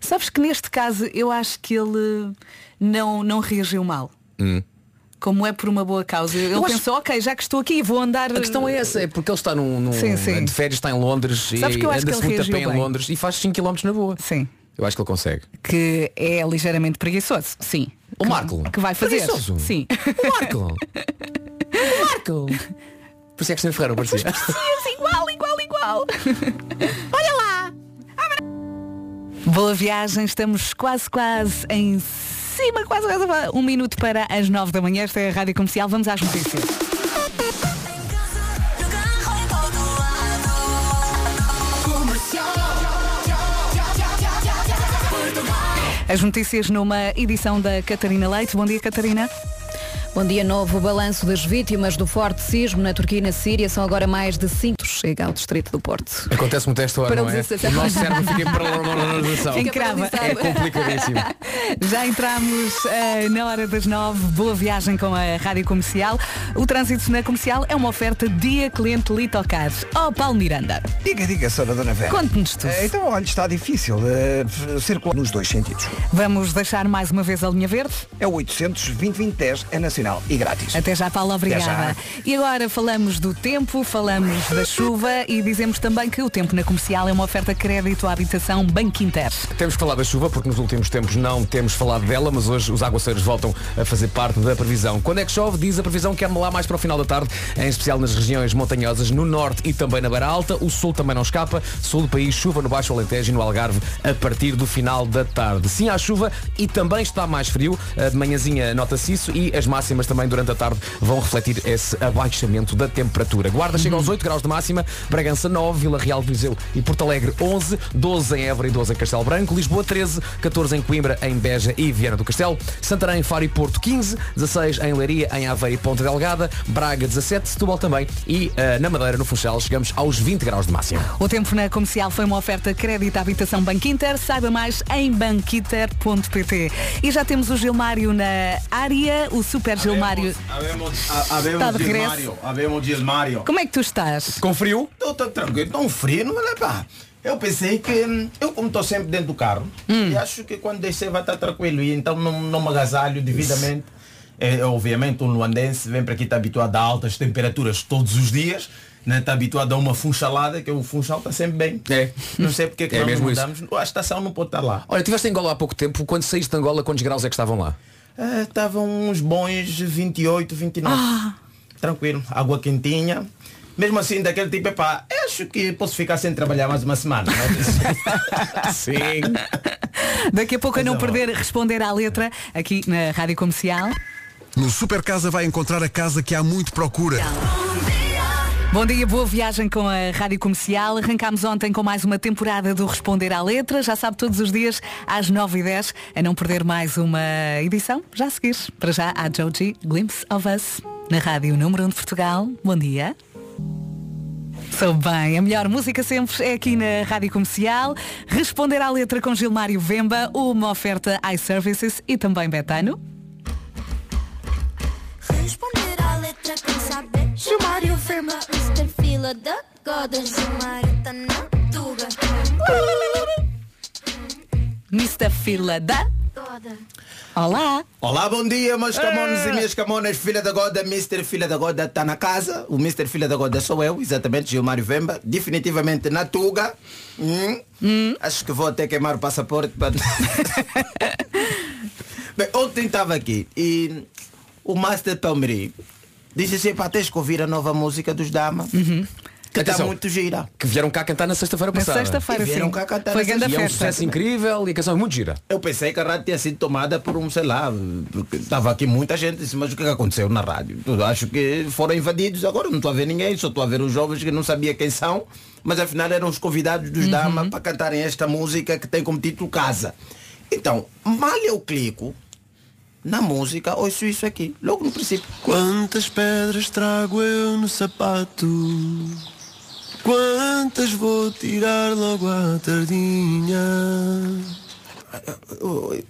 Sabes que neste caso eu acho que ele não, não reagiu mal. Hum. Como é por uma boa causa. Ele Eu acho- pensou, ok, já que estou aqui, vou andar. A questão é essa, é porque ele está num, num- Sim, sim. de férias, está em Londres Sabes e acho anda-se muito a pé reagiu em bem. Londres e faz 5 km na boa. Sim. Eu acho que ele consegue. Que é ligeiramente preguiçoso. Sim. O Marco. Que vai fazer. Preguiçoso? Sim. O Marco. o Marco. Por isso é que Cristina Ferreira parecia. igual, igual, igual. Olha lá. Boa viagem, estamos quase, quase em cima, quase, quase um minuto para as nove da manhã. Esta é a Rádio Comercial. Vamos às notícias. As notícias numa edição da Catarina Leite. Bom dia, Catarina. Bom dia, novo balanço das vítimas do forte sismo na Turquia e na Síria. São agora mais de 5. Chega ao distrito do Porto. Acontece muito esta hora, não é? O nosso cérebro fica em paralisação. Fica Crava. É complicadíssimo. Já entramos eh, na hora das nove. Boa viagem com a Rádio Comercial. O trânsito na comercial é uma oferta dia cliente Litocar. Oh, Paulo Miranda. Diga, diga, Sra. Dona Vera. Conte-nos tudo. Eh, Então, olha, está difícil eh, circular nos dois sentidos. Vamos deixar mais uma vez a linha verde? É o 800 2010 é nacional e grátis. Até já, Paulo, obrigada. já. E agora falamos do tempo, falamos da chuva e dizemos também que o tempo na comercial é uma oferta crédito à habitação Banco Inter. Temos que falar da chuva porque nos últimos tempos não temos falado dela, mas hoje os aguaceiros voltam a fazer parte da previsão. Quando é que chove? Diz a previsão que é lá mais para o final da tarde, em especial nas regiões montanhosas, no norte e também na Beira Alta. O sul também não escapa. Sul do país, chuva no Baixo Alentejo e no Algarve a partir do final da tarde. Sim, há chuva e também está mais frio. Eh, De manhãzinha nota-se isso e as máximas também durante a tarde vão refletir esse abaixamento da temperatura. Guarda chega aos 8 graus de máxima, Bragança 9, Vila Real, Viseu e Porto Alegre 11, 12 em Évora e 12 em Castelo Branco, Lisboa 13, 14 em Coimbra, em Beja e Viana do Castelo, Santarém, Faro e Porto 15, 16 em Leiria, em Aveiro e Ponta Delgada, Braga 17, Setúbal também e eh, na Madeira, no Funchal, chegamos aos 20 graus de máxima. O tempo na comercial foi uma oferta crédito à habitação Banco Inter. Saiba mais em banquinter.pt. E já temos o Gilmário na área, o Super Gilmário. Está de regresso. Gilmário, habemos Gilmário. Como é que tu estás? Com frio? Estou tranquilo, um frio, não é pá. Eu pensei que hum, eu como estou sempre dentro do carro e acho que quando descer vai estar tranquilo e então não, não me agasalho devidamente. É, obviamente um luandense vem para aqui está habituado a altas temperaturas todos os dias, né? está habituado a uma funchalada que o funchal está sempre bem. É. Não sei porque é que É nós mesmo isso. mudamos. A estação não pode estar lá. Olha, estiveste em Angola há pouco tempo, quando saíste de Angola, quantos graus é que estavam lá? É, Estavam uns bons 28, 29. Tranquilo, água quentinha. Mesmo assim, daquele tipo, epá, acho que posso ficar sem trabalhar mais uma semana. Sim. Daqui a pouco a não perder responder à letra aqui na Rádio Comercial. No Super Casa vai encontrar a casa que há muito procura. Bom dia, boa viagem com a Rádio Comercial. Arrancámos ontem com mais uma temporada do Responder à Letra. Já sabe, todos os dias às 9h10, a não perder mais uma edição. Já a seguir. Para já, a Joji Glimpse of Us, na Rádio Número 1 de Portugal. Bom dia. Sou bem, a melhor música sempre é aqui na Rádio Comercial. Responder à letra com Gilmário Vemba, uma oferta iServices e também Betano. Responder à letra quem saber Gilmário Vemba Mr. Fila da Goda Gilmário tá na tuga Mr. Fila da Goda Olá. Olá, bom dia, meus camones e minhas camonas, filha da Goda, Mr. Filha da Goda está na casa. O Mr. Filha da Goda sou eu, exatamente, Gilmário Vemba, definitivamente na Tuga. Hum. Acho que vou até queimar o passaporte. para- Bem, ontem estava aqui e o Master Palmeri disse assim, pá, tens que ouvir a nova música dos Dama. Que está Atenção, muito gira. Que vieram cá cantar na sexta-feira Na passada. sexta-feira, E vieram sim. cá cantar Foi essa- grande E é um festa. sucesso incrível e a canção é muito gira. Eu pensei que a rádio tinha sido tomada por um, sei lá, porque estava aqui muita gente, disse, mas o que, é que aconteceu na rádio? Eu acho que foram invadidos, agora não estou a ver ninguém, só estou a ver os jovens que não sabia quem são, mas afinal eram os convidados dos Dama para cantarem esta música que tem como título Casa. Então, mal eu clico na música, ouço isso aqui, logo no princípio. Quantas pedras trago eu no sapato? Quantas vou tirar logo à tardinha? Eu,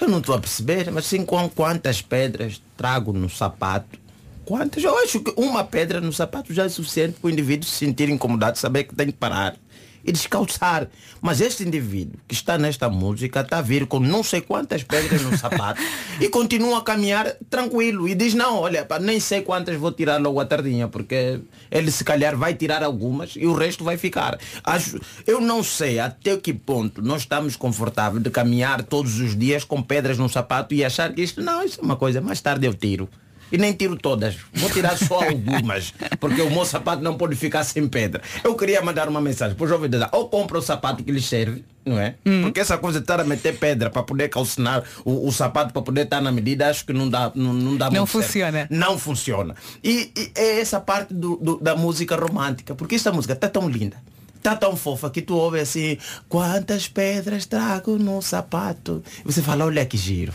eu não estou a perceber, mas sim com quantas pedras trago no sapato. Quantas? Eu acho que uma pedra no sapato já é suficiente para o indivíduo se sentir incomodado, saber que tem que parar e descalçar. Mas este indivíduo que está nesta música está a vir com não sei quantas pedras no sapato e continua a caminhar tranquilo e diz não, olha, pá, nem sei quantas vou tirar logo à tardinha, porque ele se calhar vai tirar algumas e o resto vai ficar. Acho, eu não sei até que ponto nós estamos confortáveis de caminhar todos os dias com pedras no sapato e achar que isto não, isso é uma coisa, mais tarde eu tiro. E nem tiro todas. Vou tirar só algumas. Porque o meu sapato não pode ficar sem pedra. Eu queria mandar uma mensagem para o jovem de idade. Ou compra o sapato que lhe serve, não é? Porque essa coisa de estar a meter pedra para poder calcinar o, o sapato para poder estar na medida, acho que não dá, não, não dá Não muito certo. funciona. Não funciona. E, e é essa parte do- do- da música romântica. Porque esta música está tão linda. Tá tão fofa que tu ouve assim, quantas pedras trago no sapato. Você fala, olha que giro.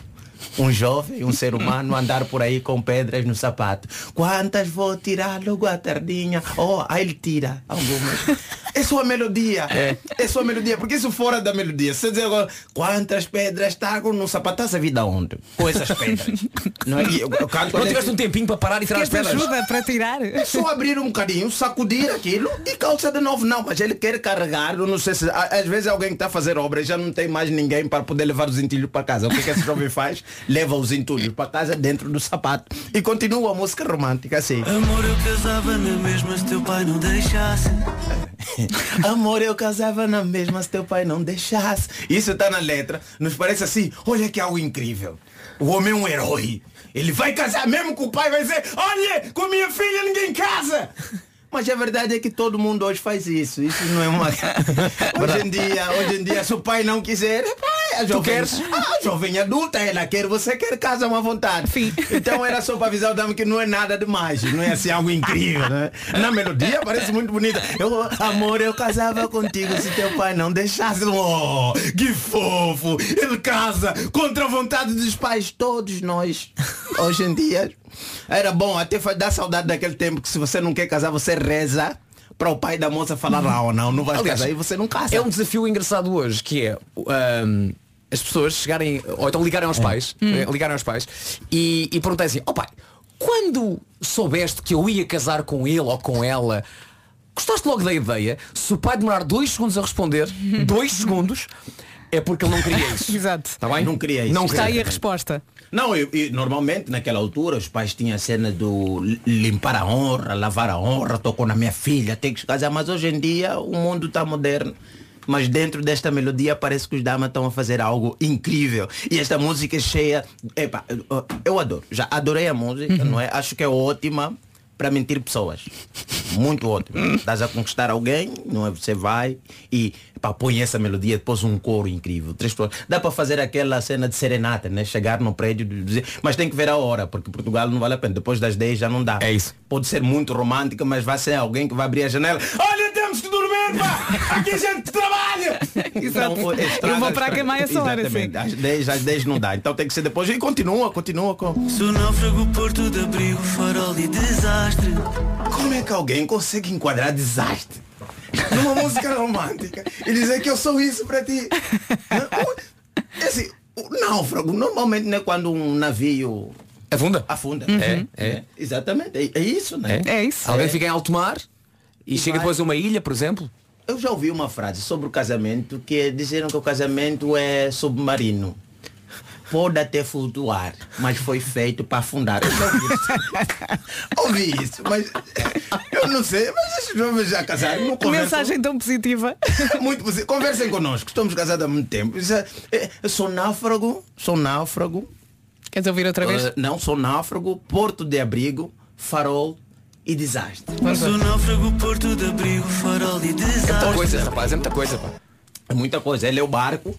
Um jovem, um ser humano andar por aí com pedras no sapato. Quantas vou tirar logo à tardinha? Oh, aí ele tira algumas. É sua melodia. É. sua melodia. Porque isso fora da melodia. Se você dizer agora, quantas pedras trago no sapato, estás a vida onde? Com essas pedras. Não, é? Eu, eu canto Não tiveste um tempinho para parar e tirar as pedras? ajuda para tirar? é só abrir um bocadinho, sacudir aquilo e calça de novo. Não, mas ele quer carregar, eu não sei se. Às vezes alguém que está a fazer obra e já não tem mais ninguém para poder levar os entulhos para casa. O que, que esse jovem faz? Leva os entulhos para casa dentro do sapato. E continua a música romântica assim. Amor, eu casava na mesma se teu pai não deixasse. Amor, eu casava na mesma se teu pai não deixasse. Isso está na letra. Nos parece assim, olha que algo incrível. O homem é um herói. Ele vai casar mesmo com o pai vai dizer, olha, com minha filha ninguém casa. Mas a verdade é que todo mundo hoje faz isso. Isso não é uma. hoje em dia, hoje em dia, se o pai não quiser, pai, a jovem, queres? a jovem adulta, ela quer, você quer casa à vontade. Então era só para avisar o dama que não é nada demais, não é assim algo incrível, né? Na melodia parece muito bonita. Eu, amor, eu casava contigo se teu pai não deixasse. Oh, que fofo! Ele casa contra a vontade dos pais, todos nós. Hoje em dia era bom, até foi dar saudade daquele tempo que se você não quer casar, você reza para o pai da moça falar não, não, não vai Aliás, casar e você não casa. É um desafio engraçado hoje, que é ahm, as pessoas chegarem, ou então ligarem aos pais, eh, ligarem aos pais e, e perguntarem assim, ó pai, quando soubeste que eu ia casar com ele ou com ela, gostaste logo da ideia? Se o pai demorar dois segundos a responder, dois segundos, é porque ele não queria isso. Exato. Está bem? Não queria isso. Não Está aí a resposta. Não, e, e normalmente naquela altura os pais tinham a cena do li- limpar a honra, lavar a honra, tocou na minha filha, tem que se casar, mas hoje em dia o mundo está moderno. Mas dentro desta melodia parece que os damas estão a fazer algo incrível. E esta música é cheia. Epa, eu- adoro. Já adorei a música, não é? Acho que é ótima para mentir pessoas. Muito ótimo. Estás a conquistar alguém, não é? Você vai e pá, põe essa melodia, depois um coro incrível. Três pessoas. Dá para fazer aquela cena de serenata, né? Chegar no prédio dizer, mas tem que ver a hora, porque Portugal não vale a pena. Depois das 10 já não dá. É isso. Pode ser muito romântica, mas vai ser alguém que vai abrir a janela. Olha, temos dormir, pá! Aqui a gente trabalha! Exato. Então, estraga- Eu vou para a cama a essa hora, Exatamente. Às 10, às 10 não dá. Então tem que ser depois. E continua, continua com. Sou náufrago, porto de abrigo, farol e desastre. Como é que alguém consegue enquadrar desastre numa música romântica e dizer que eu sou isso para ti? É assim, o náufrago normalmente não é quando um navio Afunda? afunda. É, é. Exatamente, é, é isso, né? É isso. Alguém fica em alto mar e, E chega vai. depois a uma ilha, por exemplo. Eu já ouvi uma frase sobre o casamento que disseram que o casamento é submarino. Pode até flutuar, mas foi feito para afundar. Eu já ouvi isso. ouvi isso, mas eu não sei, mas esses jovens já casaram, não Que conversam. mensagem tão positiva. Muito positivo. Conversem connosco, estamos casados há muito tempo. É- é- Eu sou náufrago, sou náufrago. Queres ouvir outra vez? eh, não, sou náufrago, porto de abrigo, farol e desastre. Sou náufrago, porto de abrigo, farol e Muita desastre. coisa, rapaz, é muita coisa. Pá. É muita coisa. Ele é o barco.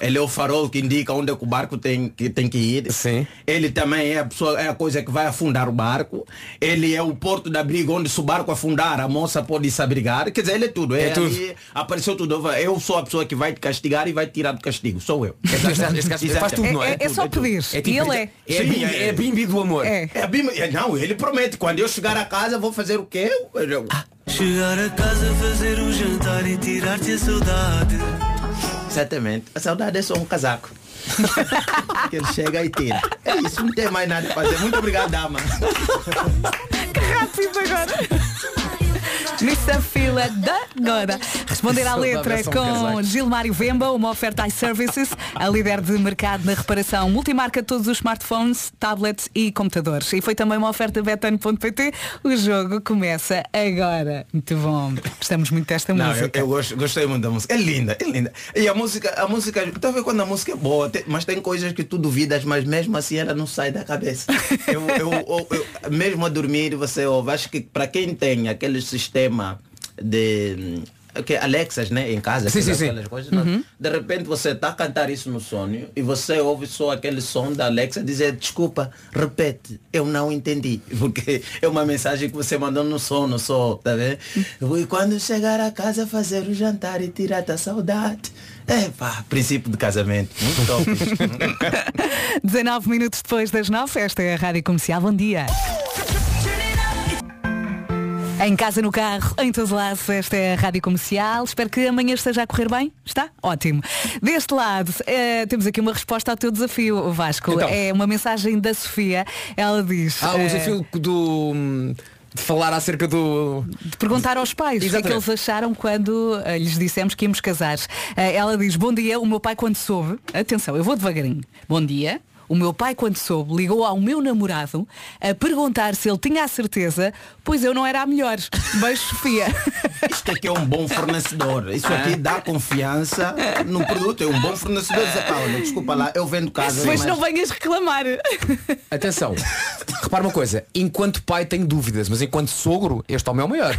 Ele é o farol que indica onde é que o barco tem que, tem que ir. Sim. Ele também é a, pessoa, é a coisa que vai afundar o barco. Ele é o porto de abrigo onde se o barco afundar, a moça pode se abrigar. Quer dizer, ele é tudo. É, É tudo. ali, apareceu tudo. Eu sou a pessoa que vai te castigar e vai te tirar do castigo. Sou eu. Gajo faz tudo, não é? É, é só tudo, pedir. tudo. E ele é. É, bimbi, é. é bimbi do amor. É. É é, Não, ele promete. Quando eu chegar a casa, vou fazer o quê? Eu- eu- Chegar a casa, fazer um jantar e tirar-te a saudade. Exatamente. A saudade é só um casaco. que ele chega e tira. É isso, não tem mais nada a fazer. Muito obrigado, dama. Que rápido agora. Nessa fila da agora. Responder à letra com. Gilmário Vemba, uma oferta iServices, a líder de mercado na reparação multimarca de todos os smartphones, tablets e computadores. E foi também uma oferta betano.pt. O jogo começa agora. Muito bom. Gostamos muito desta Não, eu, música. eu gosto- gostei muito da música. É linda, é linda. E a música, a música, tá vendo quando a música é boa, tem- mas tem coisas que tu duvidas, mas mesmo assim ela não sai da cabeça. Eu, eu- eu- eu- mesmo a dormir você ouve. Acho que para quem tem aquele sistema de hum, que Alexas, né, em casa, Sim, aquelas- sim, aquelas coisas, não? de repente você está a cantar isso no sonho e você ouve só aquele som da Alexa dizer desculpa, repete, eu não entendi, porque é uma mensagem que você mandou no sono só, tá vendo? E quando chegar a casa fazer o jantar e tirar a saudade. É pá, princípio de casamento. Muito top. 19 minutos depois das 9, esta é a Rádio Comercial. Bom dia. Em casa, no carro, em todo lado, esta é a Rádio Comercial. Espero que amanhã esteja a correr bem. Está? Ótimo. Deste lado, eh, temos aqui uma resposta ao teu desafio, Vasco. Então. É uma mensagem da Sofia. Ela diz... Ah, o eh, desafio do. de falar acerca do. de perguntar aos pais o que é que Exatamente. eles acharam quando eh, lhes dissemos que íamos casar. Eh, ela diz, bom dia, o meu pai quando soube, atenção, eu vou devagarinho, bom dia. O meu pai, quando soube, ligou ao meu namorado a perguntar se ele tinha a certeza, pois eu não era a melhor. Beijo, Sofia. Isto aqui é um bom fornecedor. Isso aqui dá confiança no produto. É um bom fornecedor. "Pá, olha, desculpa lá, eu vendo casa. Depois mas- não venhas reclamar. Atenção, repara uma coisa, enquanto pai tenho dúvidas, mas enquanto sogro, este homem é o maior.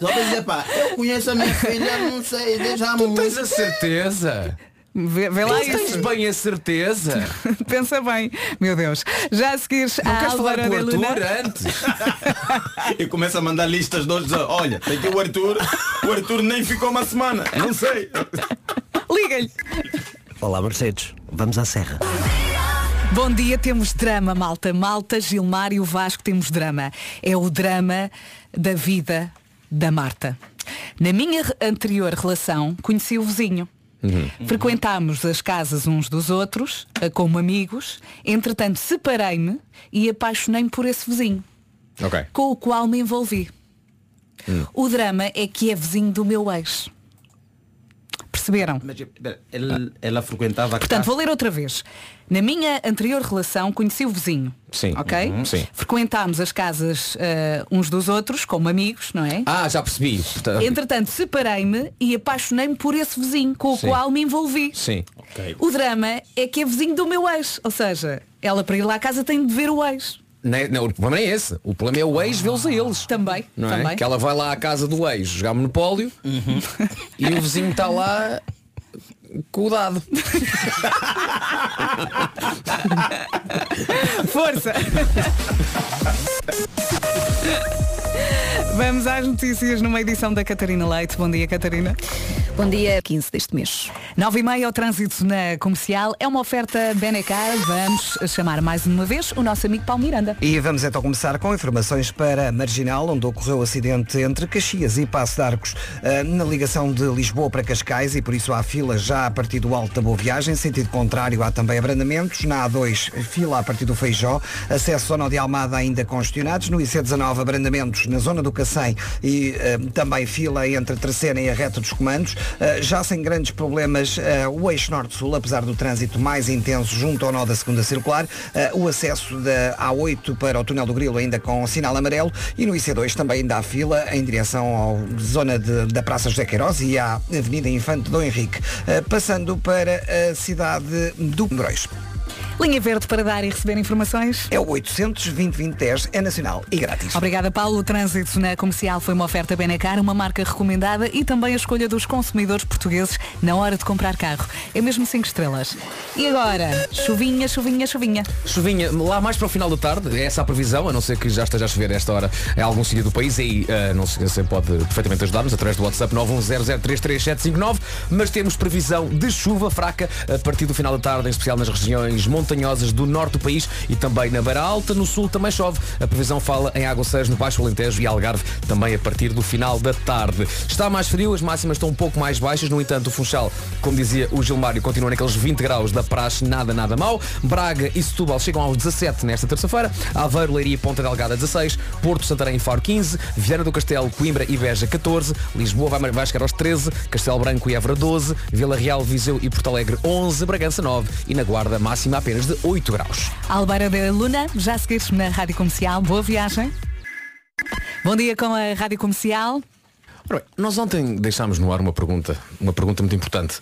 Só para dizer, pá, eu conheço a minha filha, não sei, desde há Tu tens a certeza? Vê, vê lá Tu tens isso. bem a certeza? Pensa bem. Meu Deus. Já a seguir Não a queres falar Álvaro com o de Luna. Arthur antes? E começa a mandar listas de hoje. Olha, tem aqui o Arthur. O Arthur nem ficou uma semana. Não sei. Liga-lhe. Olá Mercedes, vamos à Serra. Bom dia, temos drama, malta. Malta, Gilmar e o Vasco temos drama. É o drama da vida da Marta. Na minha re- anterior relação, conheci o vizinho. Frequentámos as casas uns dos outros, eh, como amigos. Entretanto, separei-me e apaixonei-me por esse vizinho, Ok. com o qual me envolvi. O drama é que é vizinho do meu ex. Perceberam? Mas ele- ela frequentava a Portanto, casa. vou ler outra vez. Na minha anterior relação conheci o vizinho. Sim. Ok? Uhum, sim. Frequentámos as casas eh, uns dos outros, como amigos, não é? Ah, já percebi. Portanto- Entretanto, separei-me e apaixonei-me por esse vizinho, com o Sim. qual me envolvi. Sim. O drama é que é vizinho do meu ex. Ou seja, ela para ir lá à casa tem de ver o ex. É- não, o problema é esse. O problema é o ex vê-los a eles. Também. Não é? também. Que ela vai lá à casa do ex jogar monopólio e o vizinho está lá com o dado. Força! Vamos às notícias numa edição da Catarina Leite. Bom dia, Catarina. Bom dia, 15 deste mês. 9 e meia, o trânsito na comercial. É uma oferta Benecar. Vamos chamar mais uma vez o nosso amigo Paulo Miranda. E vamos então começar com informações para Marginal, onde ocorreu o acidente entre Caxias e Passo de Arcos, eh, na ligação de Lisboa para Cascais, e por isso há fila já a partir do Alto da Boa Viagem, sentido contrário há também abrandamentos, na A2 fila a partir do Feijó, acesso à zona de Almada ainda congestionados, no IC19 abrandamentos na zona do Cacém e eh, também fila entre a Tracena e a reta dos comandos, Eh, já sem grandes problemas eh, o eixo norte-sul, apesar do trânsito mais intenso junto ao nó da segunda circular, o acesso da A8 para o túnel do Grilo ainda com sinal amarelo e no IC2 também ainda há fila em direção à zona de- da Praça José Queiroz e à Avenida Infante Dom Henrique, passando para a cidade do Moreis. Linha Verde para dar e receber informações. É o 800 2010 é nacional e grátis. Obrigada, Paulo. O trânsito na comercial foi uma oferta Benecar, uma marca recomendada e também a escolha dos consumidores portugueses na hora de comprar carro. É mesmo 5 estrelas. E agora, chuvinha, chuvinha, chuvinha. Chuvinha, lá mais para o final da tarde, é essa a previsão, a não ser que já esteja a chover a esta hora em algum sítio do país, aí eh, não se você pode perfeitamente ajudar-nos através do WhatsApp 910033759, mas temos previsão de chuva fraca a partir do final da tarde, em especial nas regiões montanhosas montanhosas do norte do país e também na Beira Alta. No sul também chove. A previsão fala em Aguaceiros, no Baixo Alentejo e Algarve também a partir do final da tarde. Está mais frio, as máximas estão um pouco mais baixas. No entanto, o Funchal, como dizia o Gilmário, continua naqueles 20 graus da praxe, nada, nada mal. Braga e Setúbal chegam aos 17 nesta terça-feira. Aveiro, Leiria e Ponta Delgada 16. Porto, Santarém e Faro 15. Viana do Castelo, Coimbra e Beja 14. Lisboa vai, vai chegar aos 13. Castelo Branco e Évora 12. Vila Real, Viseu e Porto Alegre 11. Bragança 9. E na Guarda máxima apenas de 8 graus. Albeira de Luna, já seguires na Rádio Comercial. Boa viagem. Bom dia com a Rádio Comercial. Bem, nós ontem deixámos no ar uma pergunta, uma pergunta muito importante.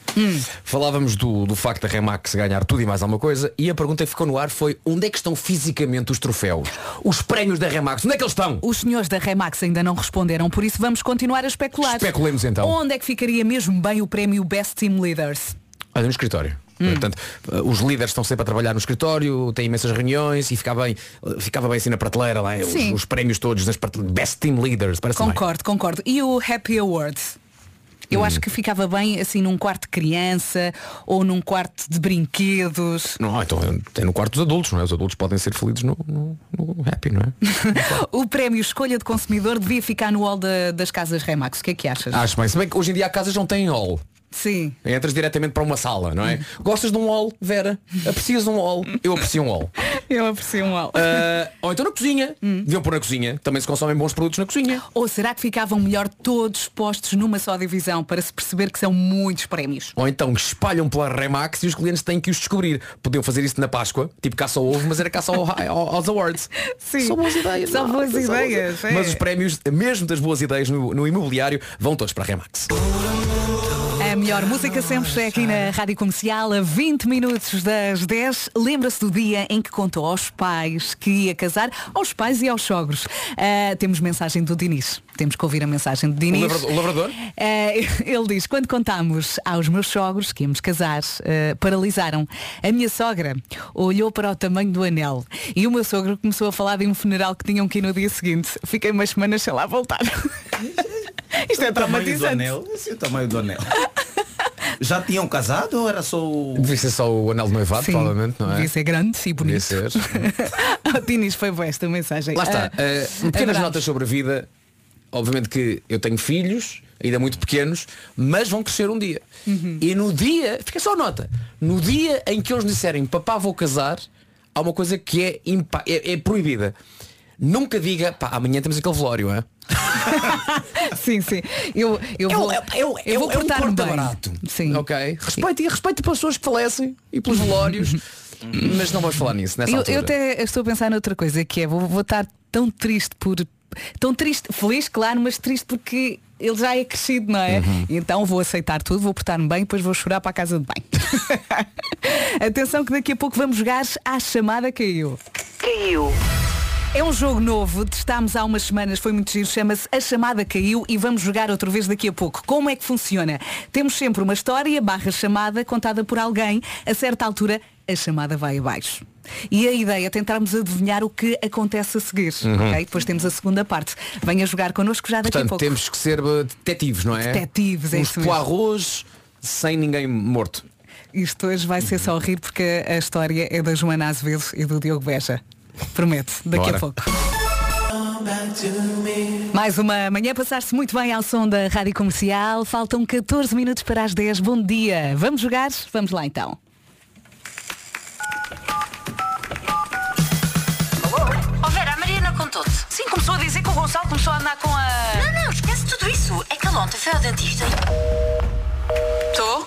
Falávamos do, do facto da Remax ganhar tudo e mais alguma coisa e a pergunta que ficou no ar foi onde é que estão fisicamente os troféus? Os prémios da Remax, onde é que eles estão? Os senhores da Remax ainda não responderam, por isso vamos continuar a especular. Especulemos então. Onde é que ficaria mesmo bem o prémio Best Team Leaders? Olha, no escritório. Portanto, eh, os líderes estão sempre a trabalhar no escritório, têm imensas reuniões e ficava bem, ficava bem assim na prateleira lá, os, os prémios todos das prateleiras, Best Team Leaders, parece bem. Concordo, concordo. E o Happy Awards? Eu acho que ficava bem assim num quarto de criança ou num quarto de brinquedos. Não, então tem no quarto dos adultos, não é? Os adultos podem ser felizes no, no- no happy, não é? o prémio Escolha de Consumidor devia ficar no hall da- das casas Remax. O que é que achas? Acho bem, se bem que hoje em dia há casas não têm hall. Sim. Entras diretamente para uma sala, não é? Gostas de um hall, Vera? Aprecias um hall? Eu aprecio um hall. Eu aprecio um hall. Ah, ou então na cozinha. Deviam pôr na cozinha. Também se consomem bons produtos na cozinha. Ou será que ficavam melhor todos postos numa só divisão para se perceber que são muitos prémios? Ou então espalham pela Remax e os clientes têm que os descobrir. Podiam fazer isso na Páscoa, tipo caça ao ovo, mas era caça ao- ao- aos awards. Sim. São boas ideias. São não, boas são ideias. é. Mas os prémios, mesmo das boas ideias no, no imobiliário, vão todos para a Remax. A melhor música sempre é aqui na Rádio Comercial, a 20 minutos das 10. Lembra-se do dia em que contou aos pais que ia casar, aos pais e aos sogros. Ah, temos mensagem do Diniz. Temos que ouvir a mensagem do Diniz. lavrador- o lavrador? Ah, ele diz, quando contámos aos meus sogros que íamos casar, ah, paralisaram. A minha sogra olhou para o tamanho do anel e o meu sogro começou a falar de um funeral que tinham que ir no dia seguinte. Fiquei umas semanas sem lá voltar. Isto é traumatizante. Esse é o tamanho do anel. Já tinham casado ou era só o... Devia ser só o anel de noivado, Sim, provavelmente, não é? devia ser grande e bonito. Devia ser. o Diniz foi boa esta mensagem. Lá está. Ah, eh, pequenas notas sobre a vida. Obviamente que eu tenho filhos, ainda muito pequenos, mas vão crescer um dia. Uhum. E no dia, fica só a nota, no dia em que eles disserem papá vou casar, há uma coisa que é, impa- é, é proibida. Nunca diga, pá, amanhã temos aquele velório, é? sim, sim. Eu, eu um- vou, é um- eu vou é um bem. barato. Sim. Ok. Respeito, e respeito pelas pessoas que falecem e pelos velórios. mas não vamos falar nisso nessa Eu, altura. eu até estou a pensar noutra coisa, que é vou, vou estar tão triste por. Tão triste, feliz, claro, mas triste porque ele já é crescido, não é? Uhum. Então vou aceitar tudo, vou portar-me bem, depois vou chorar para a casa de bem. Atenção que daqui a pouco vamos jogar à chamada caiu. Caiu. É um jogo novo, testámos há umas semanas, foi muito giro, chama-se A Chamada Caiu e vamos jogar outra vez daqui a pouco. Como é que funciona? Temos sempre uma história barra chamada contada por alguém, a certa altura a chamada vai abaixo. E a ideia é tentarmos adivinhar o que acontece a seguir. Uhum. ok? Depois temos a segunda parte. Venha jogar connosco já daqui a Portanto, pouco. temos que ser eh, detetives, não é? Detetives, é Uns isso mesmo. poirros sem ninguém morto. Isto hoje vai ser só rir porque a história é da Joana Azevedo e do Diogo Beja. Promete, daqui Bora. a pouco. Mais uma manhã passar-se muito bem ao som da Rádio Comercial. Faltam 14 minutos para as 10. Bom dia. Vamos jogar? Vamos lá então. Oh Vera, a Mariana contou-te. Sim, começou a dizer que o Gonçalo começou a andar com a. Não, não, esquece tudo isso. É que ele ontem foi ao dentista e. Tô?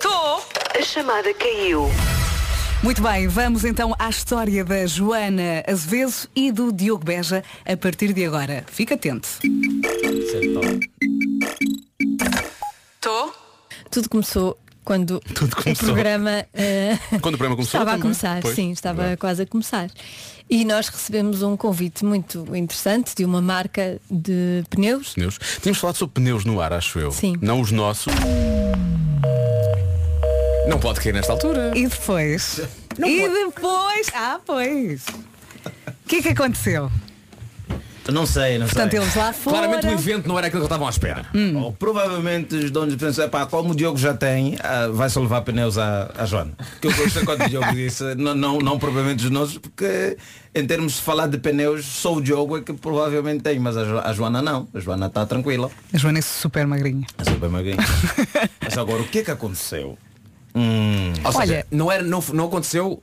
Tô? A chamada caiu. Muito bem, vamos então à história da Joana Azevedo e do Diogo Beja a partir de agora. Fica atento. Tô? Tudo começou quando Tudo começou. o programa eh, Quando o programa começou estava a começar, pois. sim, estava Verdade. quase a começar. E nós recebemos um convite muito interessante de uma marca de pneus. Pneus. Tínhamos falado sobre pneus no ar, acho eu. Sim. Não os nossos. Não pode cair nesta altura. E depois? e depois? Ah, pois. O que é que aconteceu? Não sei, não Portanto, sei. eles lá foram. Claramente o evento não era aquilo que estavam à espera. Ou provavelmente os donos pensam, pá, como o Diogo já tem, ah, vai só levar pneus à, à Joana. Que eu gostei quando o Diogo disse, não, não, não provavelmente os nossos, porque em termos de falar de pneus, só o Diogo é que provavelmente tem, mas a, Jo- a Joana não. A Joana está tranquila. A Joana é super magrinha. É super magrinha. mas agora, o que é que aconteceu? Hum, Ou seja, não, era, não, não aconteceu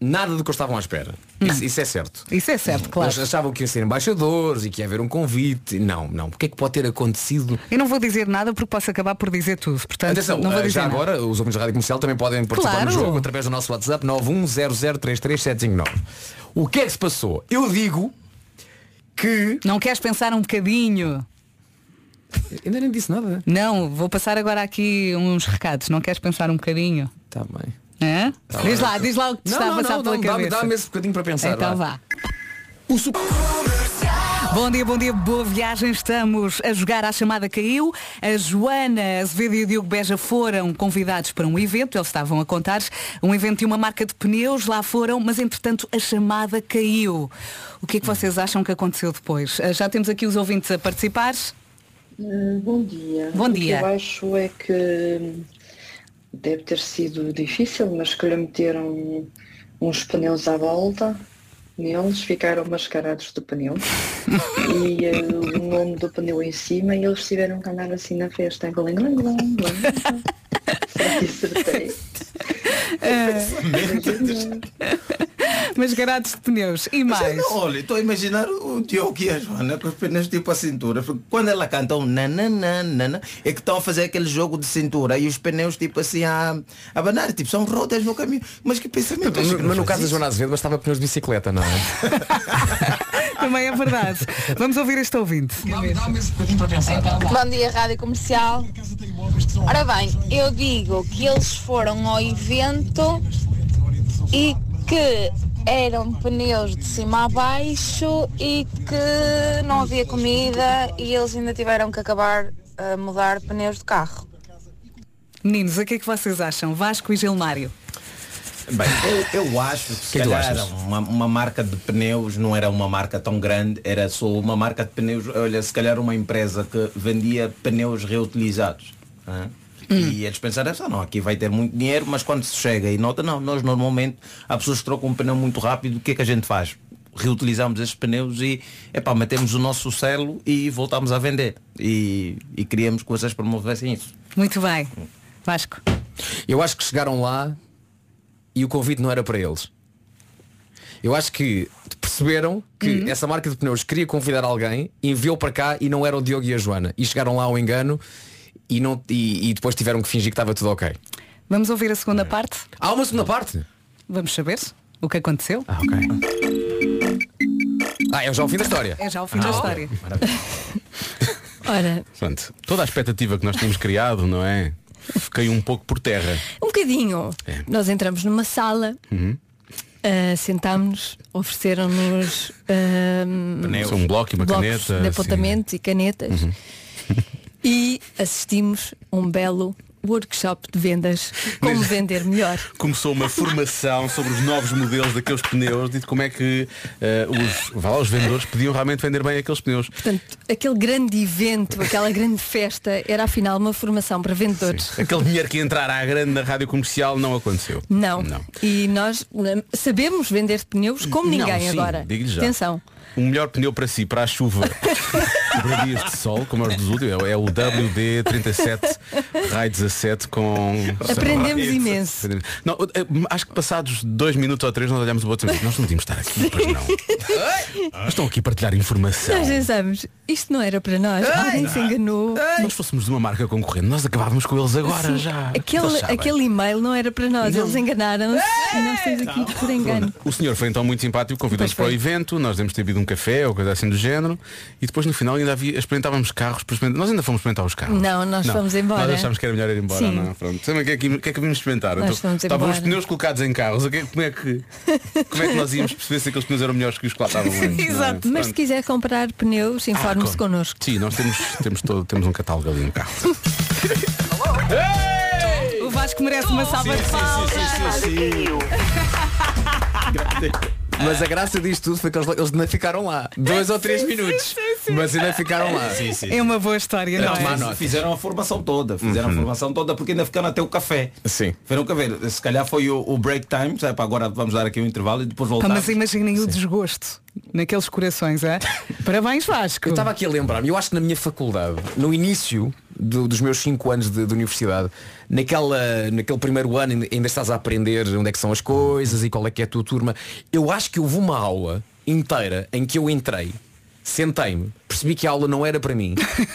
nada do que estavam à espera. Isso, isso é certo. Isso é certo, claro. Eles achavam que ia ser embaixadores e que ia haver um convite. Não, não. O que é que pode ter acontecido? Eu não vou dizer nada porque posso acabar por dizer tudo. Portanto, Atenção, não vou eh, dizer já nada. agora os ouvintes da Rádio Comercial também podem participar Claro. no jogo através do nosso WhatsApp 910033759. O que é que se passou? Eu digo que. Não queres pensar um bocadinho? Ainda nem disse nada. Não, vou passar agora aqui uns recados. Não queres pensar um bocadinho? Está bem. É? Tá diz bem. lá, diz lá o que te Não, está a não, passar não, pela não, cabeça. dá-me esse bocadinho para pensar, Então vá. vá. Bom dia, bom dia, boa viagem. Estamos a jogar à chamada caiu. A Joana Azevedo e o Diogo Beja foram convidados para um evento, eles estavam a contar, um evento de uma marca de pneus, lá foram, mas entretanto a chamada caiu. O que é que vocês acham que aconteceu depois? Ah, Já temos aqui os ouvintes a participar. Hum, Bom dia. Bom O dia. que eu acho é que deve ter sido difícil, mas que lhe meteram uns pneus à volta neles, ficaram mascarados do pneu e eh, o nome do pneu em cima e eles tiveram que andar assim na festa. Gling, gling, gling, gling. Que acertei? Mascarados de pneus. E mais? Não, olha, estou a imaginar o Diogo e a Joana com os pneus tipo a cintura. Porque quando ela canta um nananana, é que estão a fazer aquele jogo de cintura e os pneus tipo assim a, a abanar, tipo, são rodas no caminho. Mas que pensamento Mas, mas no caso da? Joana Azevedo bastava pneus de bicicleta, não é? Também é verdade. Vamos ouvir este ouvinte. Bom dia, Rádio Comercial. Ora bem, eu digo que eles foram ao evento e que eram pneus de cima a baixo e que não havia comida e eles ainda tiveram que acabar a mudar pneus de carro. Meninos, o que é que vocês acham? Vasco e Gilmário. Bem, eu, eu acho que se Que é calhar uma, uma marca de pneus não era uma marca tão grande, era só uma marca de pneus, olha, se calhar uma empresa que vendia pneus reutilizados. é? E eles pensaram, "Ah, não, aqui vai ter muito dinheiro, mas quando se chega e nota, não, nós normalmente há pessoas que trocam um pneu muito rápido, o que é que a gente faz? Reutilizamos esses pneus e epá, metemos o nosso selo e voltamos a vender. E, e queríamos que vocês promovessem isso. Muito bem. Vasco. Eu acho que chegaram lá e o convite não era para eles. Eu acho que perceberam que Uhum. essa marca de pneus queria convidar alguém, enviou para cá e não era o Diogo e a Joana. E chegaram lá ao engano e, não, e, e depois tiveram que fingir que estava tudo ok. Vamos ouvir a segunda parte? Há uma segunda parte? Vamos saber o que aconteceu? Ah, ok. Ah, é já o fim da história. É já o fim da Ah, história. Ora, Portanto, toda a expectativa que nós tínhamos criado, não é? Caiu um pouco por terra. um bocadinho. Nós entramos numa sala, Uhum. ah, sentámos-nos, ofereceram-nos Pneus. Um bloco e uma caneta, de assim. apontamentos e canetas Uhum. e assistimos um belo workshop de vendas como vender melhor. Começou uma formação sobre os novos modelos daqueles pneus e de como é que eh, os, lá, os vendedores podiam realmente vender bem aqueles pneus. Portanto, aquele grande evento, aquela grande festa era afinal uma formação para vendedores. Aquele dinheiro que entrar à grande na rádio comercial não aconteceu. Não. Não. E nós sabemos vender pneus como Não, ninguém sim, agora. Atenção. O melhor pneu para si, para a chuva para dias de sol, como é os dos últimos, é o WD-37 Rai 17 com... Aprendemos imenso. Não, eh, acho que passados dois minutos ou três nós olhamos o outro e nós não de estar aqui, pois não. Estão aqui a partilhar informação. Nós pensamos, isto não era para nós, alguém se enganou. Se nós fôssemos de uma marca concorrente, nós acabávamos com eles agora Sim, já. Aquele, aquele e-mail não era para nós, Não. eles enganaram-se e nós estamos aqui por engano. O senhor foi então muito simpático, convidou-nos para o evento, nós devemos ter bebido um café ou coisa assim do género e depois no final ainda havia, experimentávamos carros, experimentar- nós ainda fomos experimentar os carros. Não, nós fomos embora. Nós achámos que era melhor ir embora, Sim. não? Pronto. Sabe o que é que, que, é que vimos experimentar? Nós fomos estavam os pneus colocados em carros, é- como, é que, como é que nós íamos perceber se aqueles pneus eram melhores que os que lá estavam antes? não é? Mas se quiser comprar pneus, informe-se Como? connosco. Sim, nós temos, temos, todo, temos um catálogo ali no carro. O Vasco merece uma salva de palmas. Mas a graça disto tudo foi que eles, eles ainda ficaram lá. Dois ou três minutos. Mas ainda ficaram lá. É uma boa história, não, Não, é? Fizeram a formação toda, fizeram Uhum. a formação toda porque ainda ficaram até o café. Sim. Fizeram o café. Se calhar foi o, o break time, sabe? Agora vamos dar aqui um intervalo e depois voltar. mas imaginem o desgosto naqueles corações, é? Parabéns, Vasco. Eu estava aqui a lembrar-me, eu acho que na minha faculdade, no início do- dos meus 5 anos de, de universidade, naquela, naquele primeiro ano ainda- estás a aprender onde é que são as coisas e qual é que é a tua turma. Eu acho que houve uma aula inteira em que eu entrei, sentei-me, percebi que a aula não era para mim,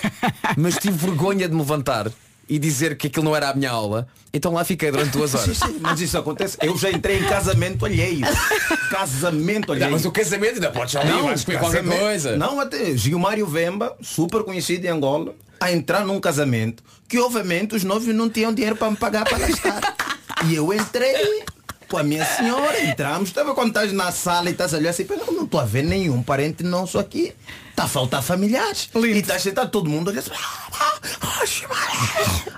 mas tive vergonha de me levantar e dizer que aquilo não era a minha aula, então lá fiquei durante duas horas. Sim, sim, mas isso acontece. Eu já entrei em casamento alheio. Casamento alheio. Não, mas o casamento ainda podes sair, vais comer qualquer casamento- coisa. Não, até Gilmário Vemba, super conhecido em Angola, a entrar num casamento que obviamente os noivos não tinham dinheiro para me pagar para lá estar. E eu entrei com a minha senhora, entramos, estava quando estás na sala e estás a olhar assim, "Pera, não estou a ver nenhum parente nosso aqui. Está a faltar familiares. E estás sentado todo mundo olha assim,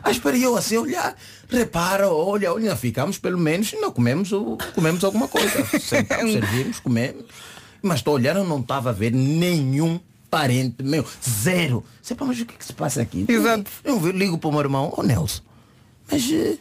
espera eu assim olhar. Repara, olha, olha, ficamos pelo menos e não comemos, o- comemos alguma coisa. Sentamos, servimos, comemos. Mas estou olhando, eu não estava a ver nenhum parente meu. Zero. Sei, mas o que é que se passa aqui? Exato. Eu ligo para o meu irmão, ô Nelson, mas eh,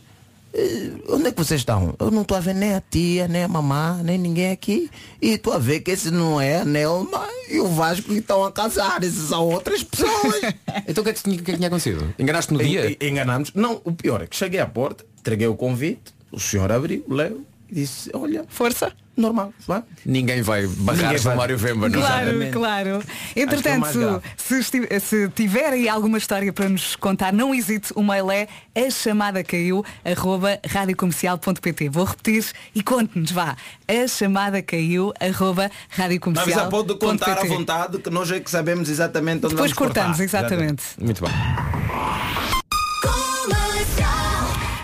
onde é que vocês estão? Eu não estou a ver nem a tia, nem a mamã, nem ninguém aqui. E estou a ver que esse não é a Nelma e o Vasco que estão a casar. Esses são outras pessoas. Então o que é que tinha, o que é que tinha acontecido? Enganaste no dia? En- en- Enganamos. Não, o pior é que cheguei à porta, entreguei o convite, o senhor abriu, leu e disse, olha, força. Normal, vai. Ninguém vai barrar o vai. Mário Vemba, não é? Claro, Exatamente. claro. É Entretanto, se, se tiver aí alguma história para nos contar, não hesite, o mail é a chamada caiu, arroba radiocomercial.pt. Vou repetir e conte-nos, vá. A chamada caiu, arroba Mas já radiocomercial.pt. pode contar à vontade que nós é que sabemos exatamente onde Depois vamos cortar. cortamos, exatamente. Muito bem.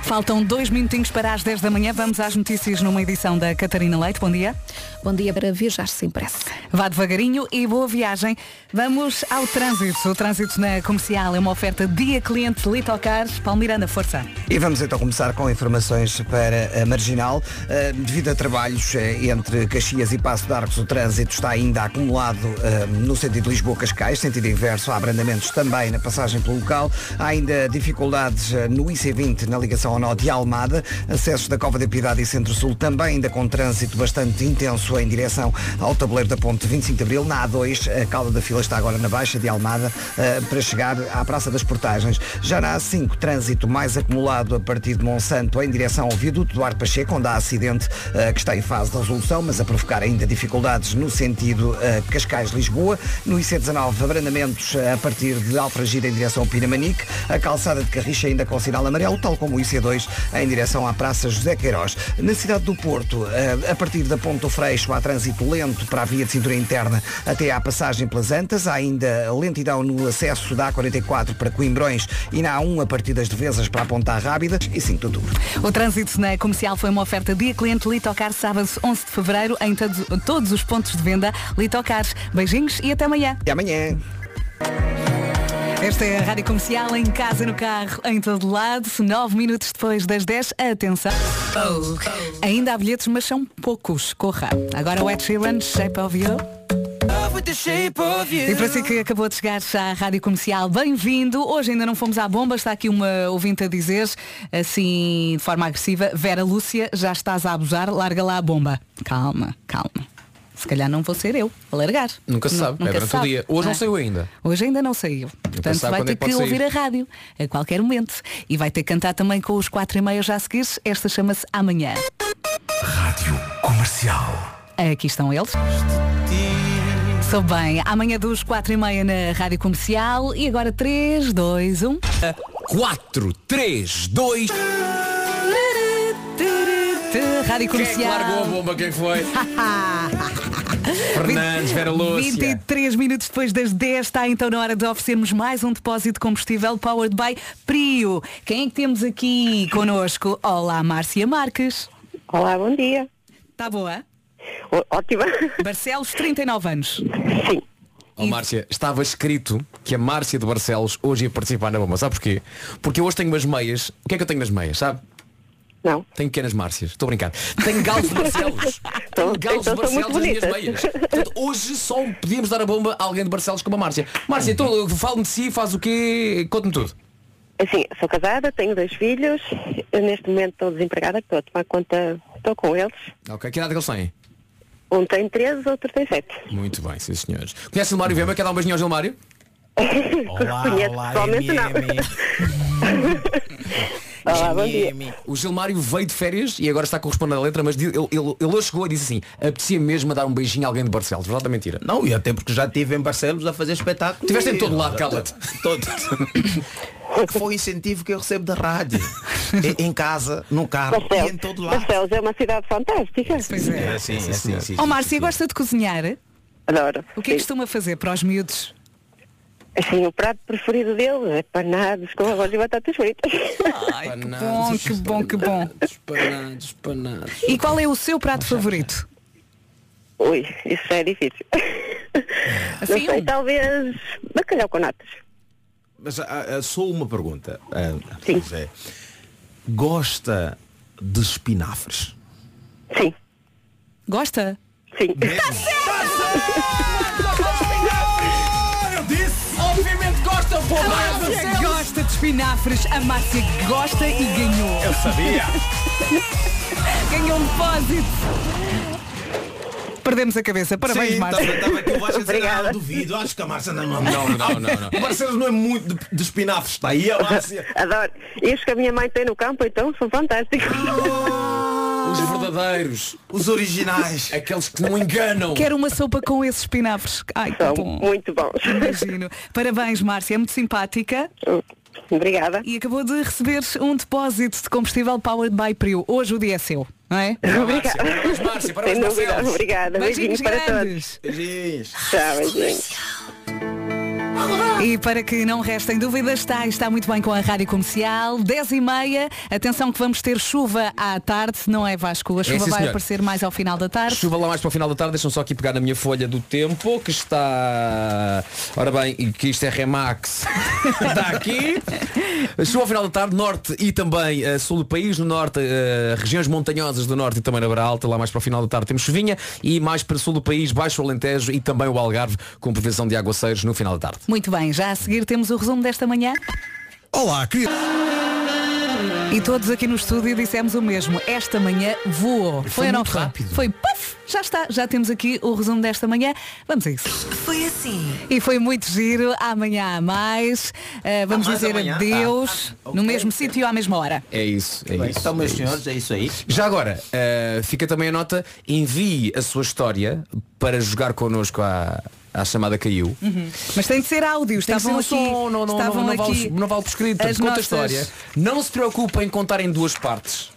Faltam dois minutinhos para as 10 da manhã. Vamos às notícias numa edição da Catarina Leite. Bom dia. Bom dia para viajar sem pressa. Vá devagarinho e boa viagem. Vamos ao trânsito. O trânsito na comercial é uma oferta dia cliente Litocar. Palmiranda, força. E vamos então começar com informações para a Marginal. Uh, devido a trabalhos uh, entre Caxias e Passo de Arcos, o trânsito está ainda acumulado uh, no sentido Lisboa-Cascais, sentido inverso, há abrandamentos também na passagem pelo local. Há ainda dificuldades uh, no IC20 na ligação ao nó de Almada, acessos da Cova da Piedade e Centro-Sul também ainda com trânsito bastante intenso em direção ao tabuleiro da Ponte 25 de Abril. Na A2, a cauda da fila está agora na Baixa de Almada uh, para chegar à Praça das Portagens. Já na A5, trânsito mais acumulado a partir de Monsanto em direção ao viaduto do Ar Pacheco, onde há acidente uh, que está em fase de resolução, mas a provocar ainda dificuldades no sentido uh, Cascais-Lisboa. No IC19, abrandamentos a partir de Alfragida em direção ao Pinamanique. A calçada de Carricha ainda com sinal amarelo, tal como o IC2 em direção à Praça José Queiroz. Na cidade do Porto, uh, a partir da Ponte do Freixo, há trânsito lento para a via de cintura interna até à passagem pelas Antas. Há ainda lentidão no acesso da A44 para Coimbrões e na A1 a partir das Devesas para a Ponta Rábida e 5 de outubro. O trânsito na comercial foi uma oferta dia cliente Litocar sábado 11 de fevereiro em todos, todos os pontos de venda Litocar. Beijinhos e até amanhã. E amanhã. Esta é a Rádio Comercial em casa, no carro, em todo lado. Nove minutos depois das 10. Atenção. Ainda há bilhetes, mas são poucos. Corra. Agora o Ed Sheeran, Shape of You. E para si que acabou de chegar à Rádio Comercial, bem-vindo. Hoje ainda não fomos à bomba, está aqui uma ouvinte a dizer, assim, de forma agressiva, Vera Lúcia, já estás a abusar, larga lá a bomba. Calma, calma. Se calhar não vou ser eu a largar. Nunca se sabe, é nunca durante se sabe, o dia. Hoje não é? saiu ainda. Hoje ainda não saiu. Portanto, vai quando ter é que que ouvir a rádio a qualquer momento. E vai ter que cantar também com os quatro e meia já a seguir. Esta chama-se Amanhã. Rádio Comercial. Aqui estão eles. Sou bem. Amanhã dos quatro e meia na Rádio Comercial. E agora um. 3, 2, 1. 4, 3, 2. Rádio Quem é que Comercial. largou a bomba? Quem foi? Fernandes, Vera Lúcia. 23 minutos depois das 10 está então na hora de oferecermos mais um depósito de combustível powered by Prio. Quem é que temos aqui connosco? Olá, Márcia Marques. Olá, bom dia. Está boa? ótima. Barcelos, 39 anos. Sim. Oh, Márcia, estava escrito que a Márcia de Barcelos hoje ia participar na bomba. Sabe porquê? Porque eu hoje tenho umas meias. O que é que eu tenho nas meias, sabe? Não. Tenho pequenas Márcias. Estou a brincar. Tenho galos de Barcelos. Tenho galos de então Barcelos nas minhas meias. Portanto, hoje só podíamos dar a bomba a alguém de Barcelos como a Márcia. Márcia, então fale-me de si, faz o quê? Conte-me tudo. Assim, sou casada, tenho dois filhos. Eu, neste momento estou desempregada, estou a tomar conta, estou com eles. Ok, que idade é que eles têm? Um tem 13, outro tem 7. Muito bem, sim senhores. Conhece o Mário Vema? Quer dar um beijinho ao Gilmário? Conheço pessoalmente não. Olá, bom dia. O Gilmário veio de férias e agora está correspondendo à letra, mas ele, ele, ele hoje chegou e disse assim, apetecia mesmo a dar um beijinho a alguém de Barcelos. Verdade ou mentira? Não, e até porque já estive em Barcelos a fazer espetáculo. Tiveste em todo lado, cala-te. Todo. Foi o incentivo que eu recebo da rádio. em, casa, no carro e em todo lado. Barcelos é uma cidade fantástica. Pois é. É sim, é sim, sim. Ó Márcia, gosta de cozinhar? Adoro. O que é que costuma fazer para os miúdos? Assim, o prato preferido deles é panados com arroz e batatas fritas. Ai, que bom, que bom, que bom. Panados, panados. E qual é o seu prato favorito? Ui, isso já é difícil. Assim, Não sei, um- talvez bacalhau com natas. Mas ah, ah, só uma pergunta. ah, José. Gosta de espinafres? Sim. Gosta? Sim. Eu A Márcia gosta de espinafres, a Márcia gosta e ganhou. Eu sabia. ganhou um depósito. Perdemos a cabeça. Parabéns, Sim, Márcia. estava- estava aqui o Vasco a dizer, ah, duvido, acho que a Márcia não, não, não, não, não, não. O Barcelos não é muito de, de espinafres, está aí a Márcia. Adoro. E os que a minha mãe tem no campo, então, são fantásticos. Os verdadeiros. Os originais. Aqueles que não enganam. Quero uma sopa com esses espinafres. Ai, que bom. Muito bons. Imagino. Parabéns, Márcia. É muito simpática. Obrigada. E acabou de receber um depósito de combustível Powered by Prio. Hoje o dia é seu, não é? Obrigada. Parabéns, Márcia. Parabéns. Barcelos. Obrigada. Beijinhos Beijinhos para grandes. todos. Beijinhos. Tchau, beijinhos. E para que não restem dúvidas, está, está muito bem com a Rádio Comercial, 10 e meia. Atenção que vamos ter chuva à tarde, não é Vasco? A chuva É, sim, vai senhor. aparecer mais ao final da tarde. Chuva lá mais para o final da tarde, deixam só aqui pegar na minha folha do tempo, que está. Ora bem, que isto é Remax. está aqui. Chuva ao final da tarde, norte e também eh, sul do país, no norte, eh, regiões montanhosas do norte e também na Beira Alta, lá mais para o final da tarde temos chuvinha e mais para o sul do país, baixo Alentejo e também o Algarve, com previsão de aguaceiros no final da tarde. Muito bem, já a seguir temos o resumo desta manhã. Olá, queria... E todos aqui no estúdio dissemos o mesmo. Esta manhã voou. Foi ou não muito foi? rápido. Foi puff! Já está, já temos aqui o resumo desta manhã. Vamos a isso. Foi assim. E foi muito giro. Amanhã há mais. Uh, vamos mais dizer amanhã? adeus Ah, ah, no ok. mesmo sítio à mesma hora. É isso, é Bem, isso. então, meus é senhores, isso. é isso aí. Já agora, eh, fica também a nota, envie a sua história para jogar connosco à, à chamada caiu. Mas tem de ser áudio. Tem que ser Estavam um aqui. som, não, não, estavam não, não, aqui vale, não vale por escrito. Conta a nossas- história. Não se preocupem em contar em duas partes.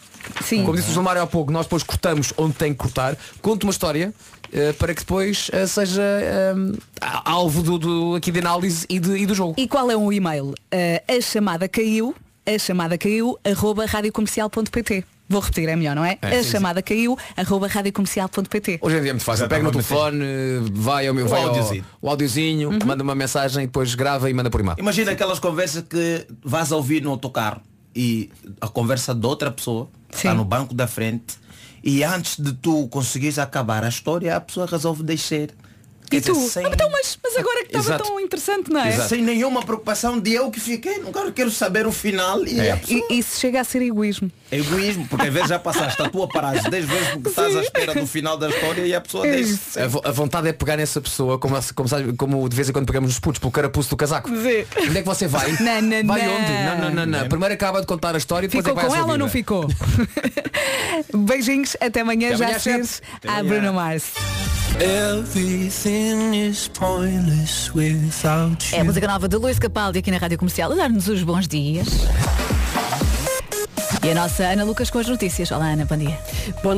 Sim. Como disse o João Mário há pouco, nós depois cortamos onde tem que cortar. Conte uma história eh, para que depois eh, seja eh, alvo do, do- aqui de análise e, de- e do jogo. E qual é o e-mail? Uh, a chamada caiu, a chamada caiu, arroba radiocomercial.pt. Vou repetir, é melhor, não é? É, a sim, chamada caiu, arroba radiocomercial.pt. Hoje em dia é muito fácil. Pega no telefone, vai ao meu O vai ao, áudiozinho. o audiozinho, Uhum. manda uma mensagem, depois grava e manda por e-mail. Imagina aquelas conversas que vais a ouvir no autocarro e a conversa de outra pessoa está no banco da frente e antes de tu conseguires acabar a história, a pessoa resolve deixar. Quer E tu? dizer, sem, Ah, Então, mas, mas agora que estava Exato. tão interessante, não é? sem nenhuma preocupação de eu que fiquei. Não quero, quero saber o final e É. a pessoa. E isso chega a ser egoísmo. É egoísmo, porque às vezes já passaste a tua paragem 10 vezes porque estás à espera do final da história e a pessoa É deixa. A, vo- a vontade é pegar nessa pessoa, como, como, sabe- como de vez em quando pegamos nos putos, pelo carapuço do casaco. Vê. Onde é que você vai? Não, não, vai não. onde? Não, não, não, não. Primeiro acaba de contar a história e depois Ficou é que vai com ela ou não ficou? Beijinhos, até amanhã, Até já amanhã, a Bruno Mars. Everything is pointless without you. É a música nova de Luís Capaldi aqui na Rádio Comercial a dar-nos os bons dias. E a nossa Ana Lucas com as notícias. Olá Ana, bom dia. Bom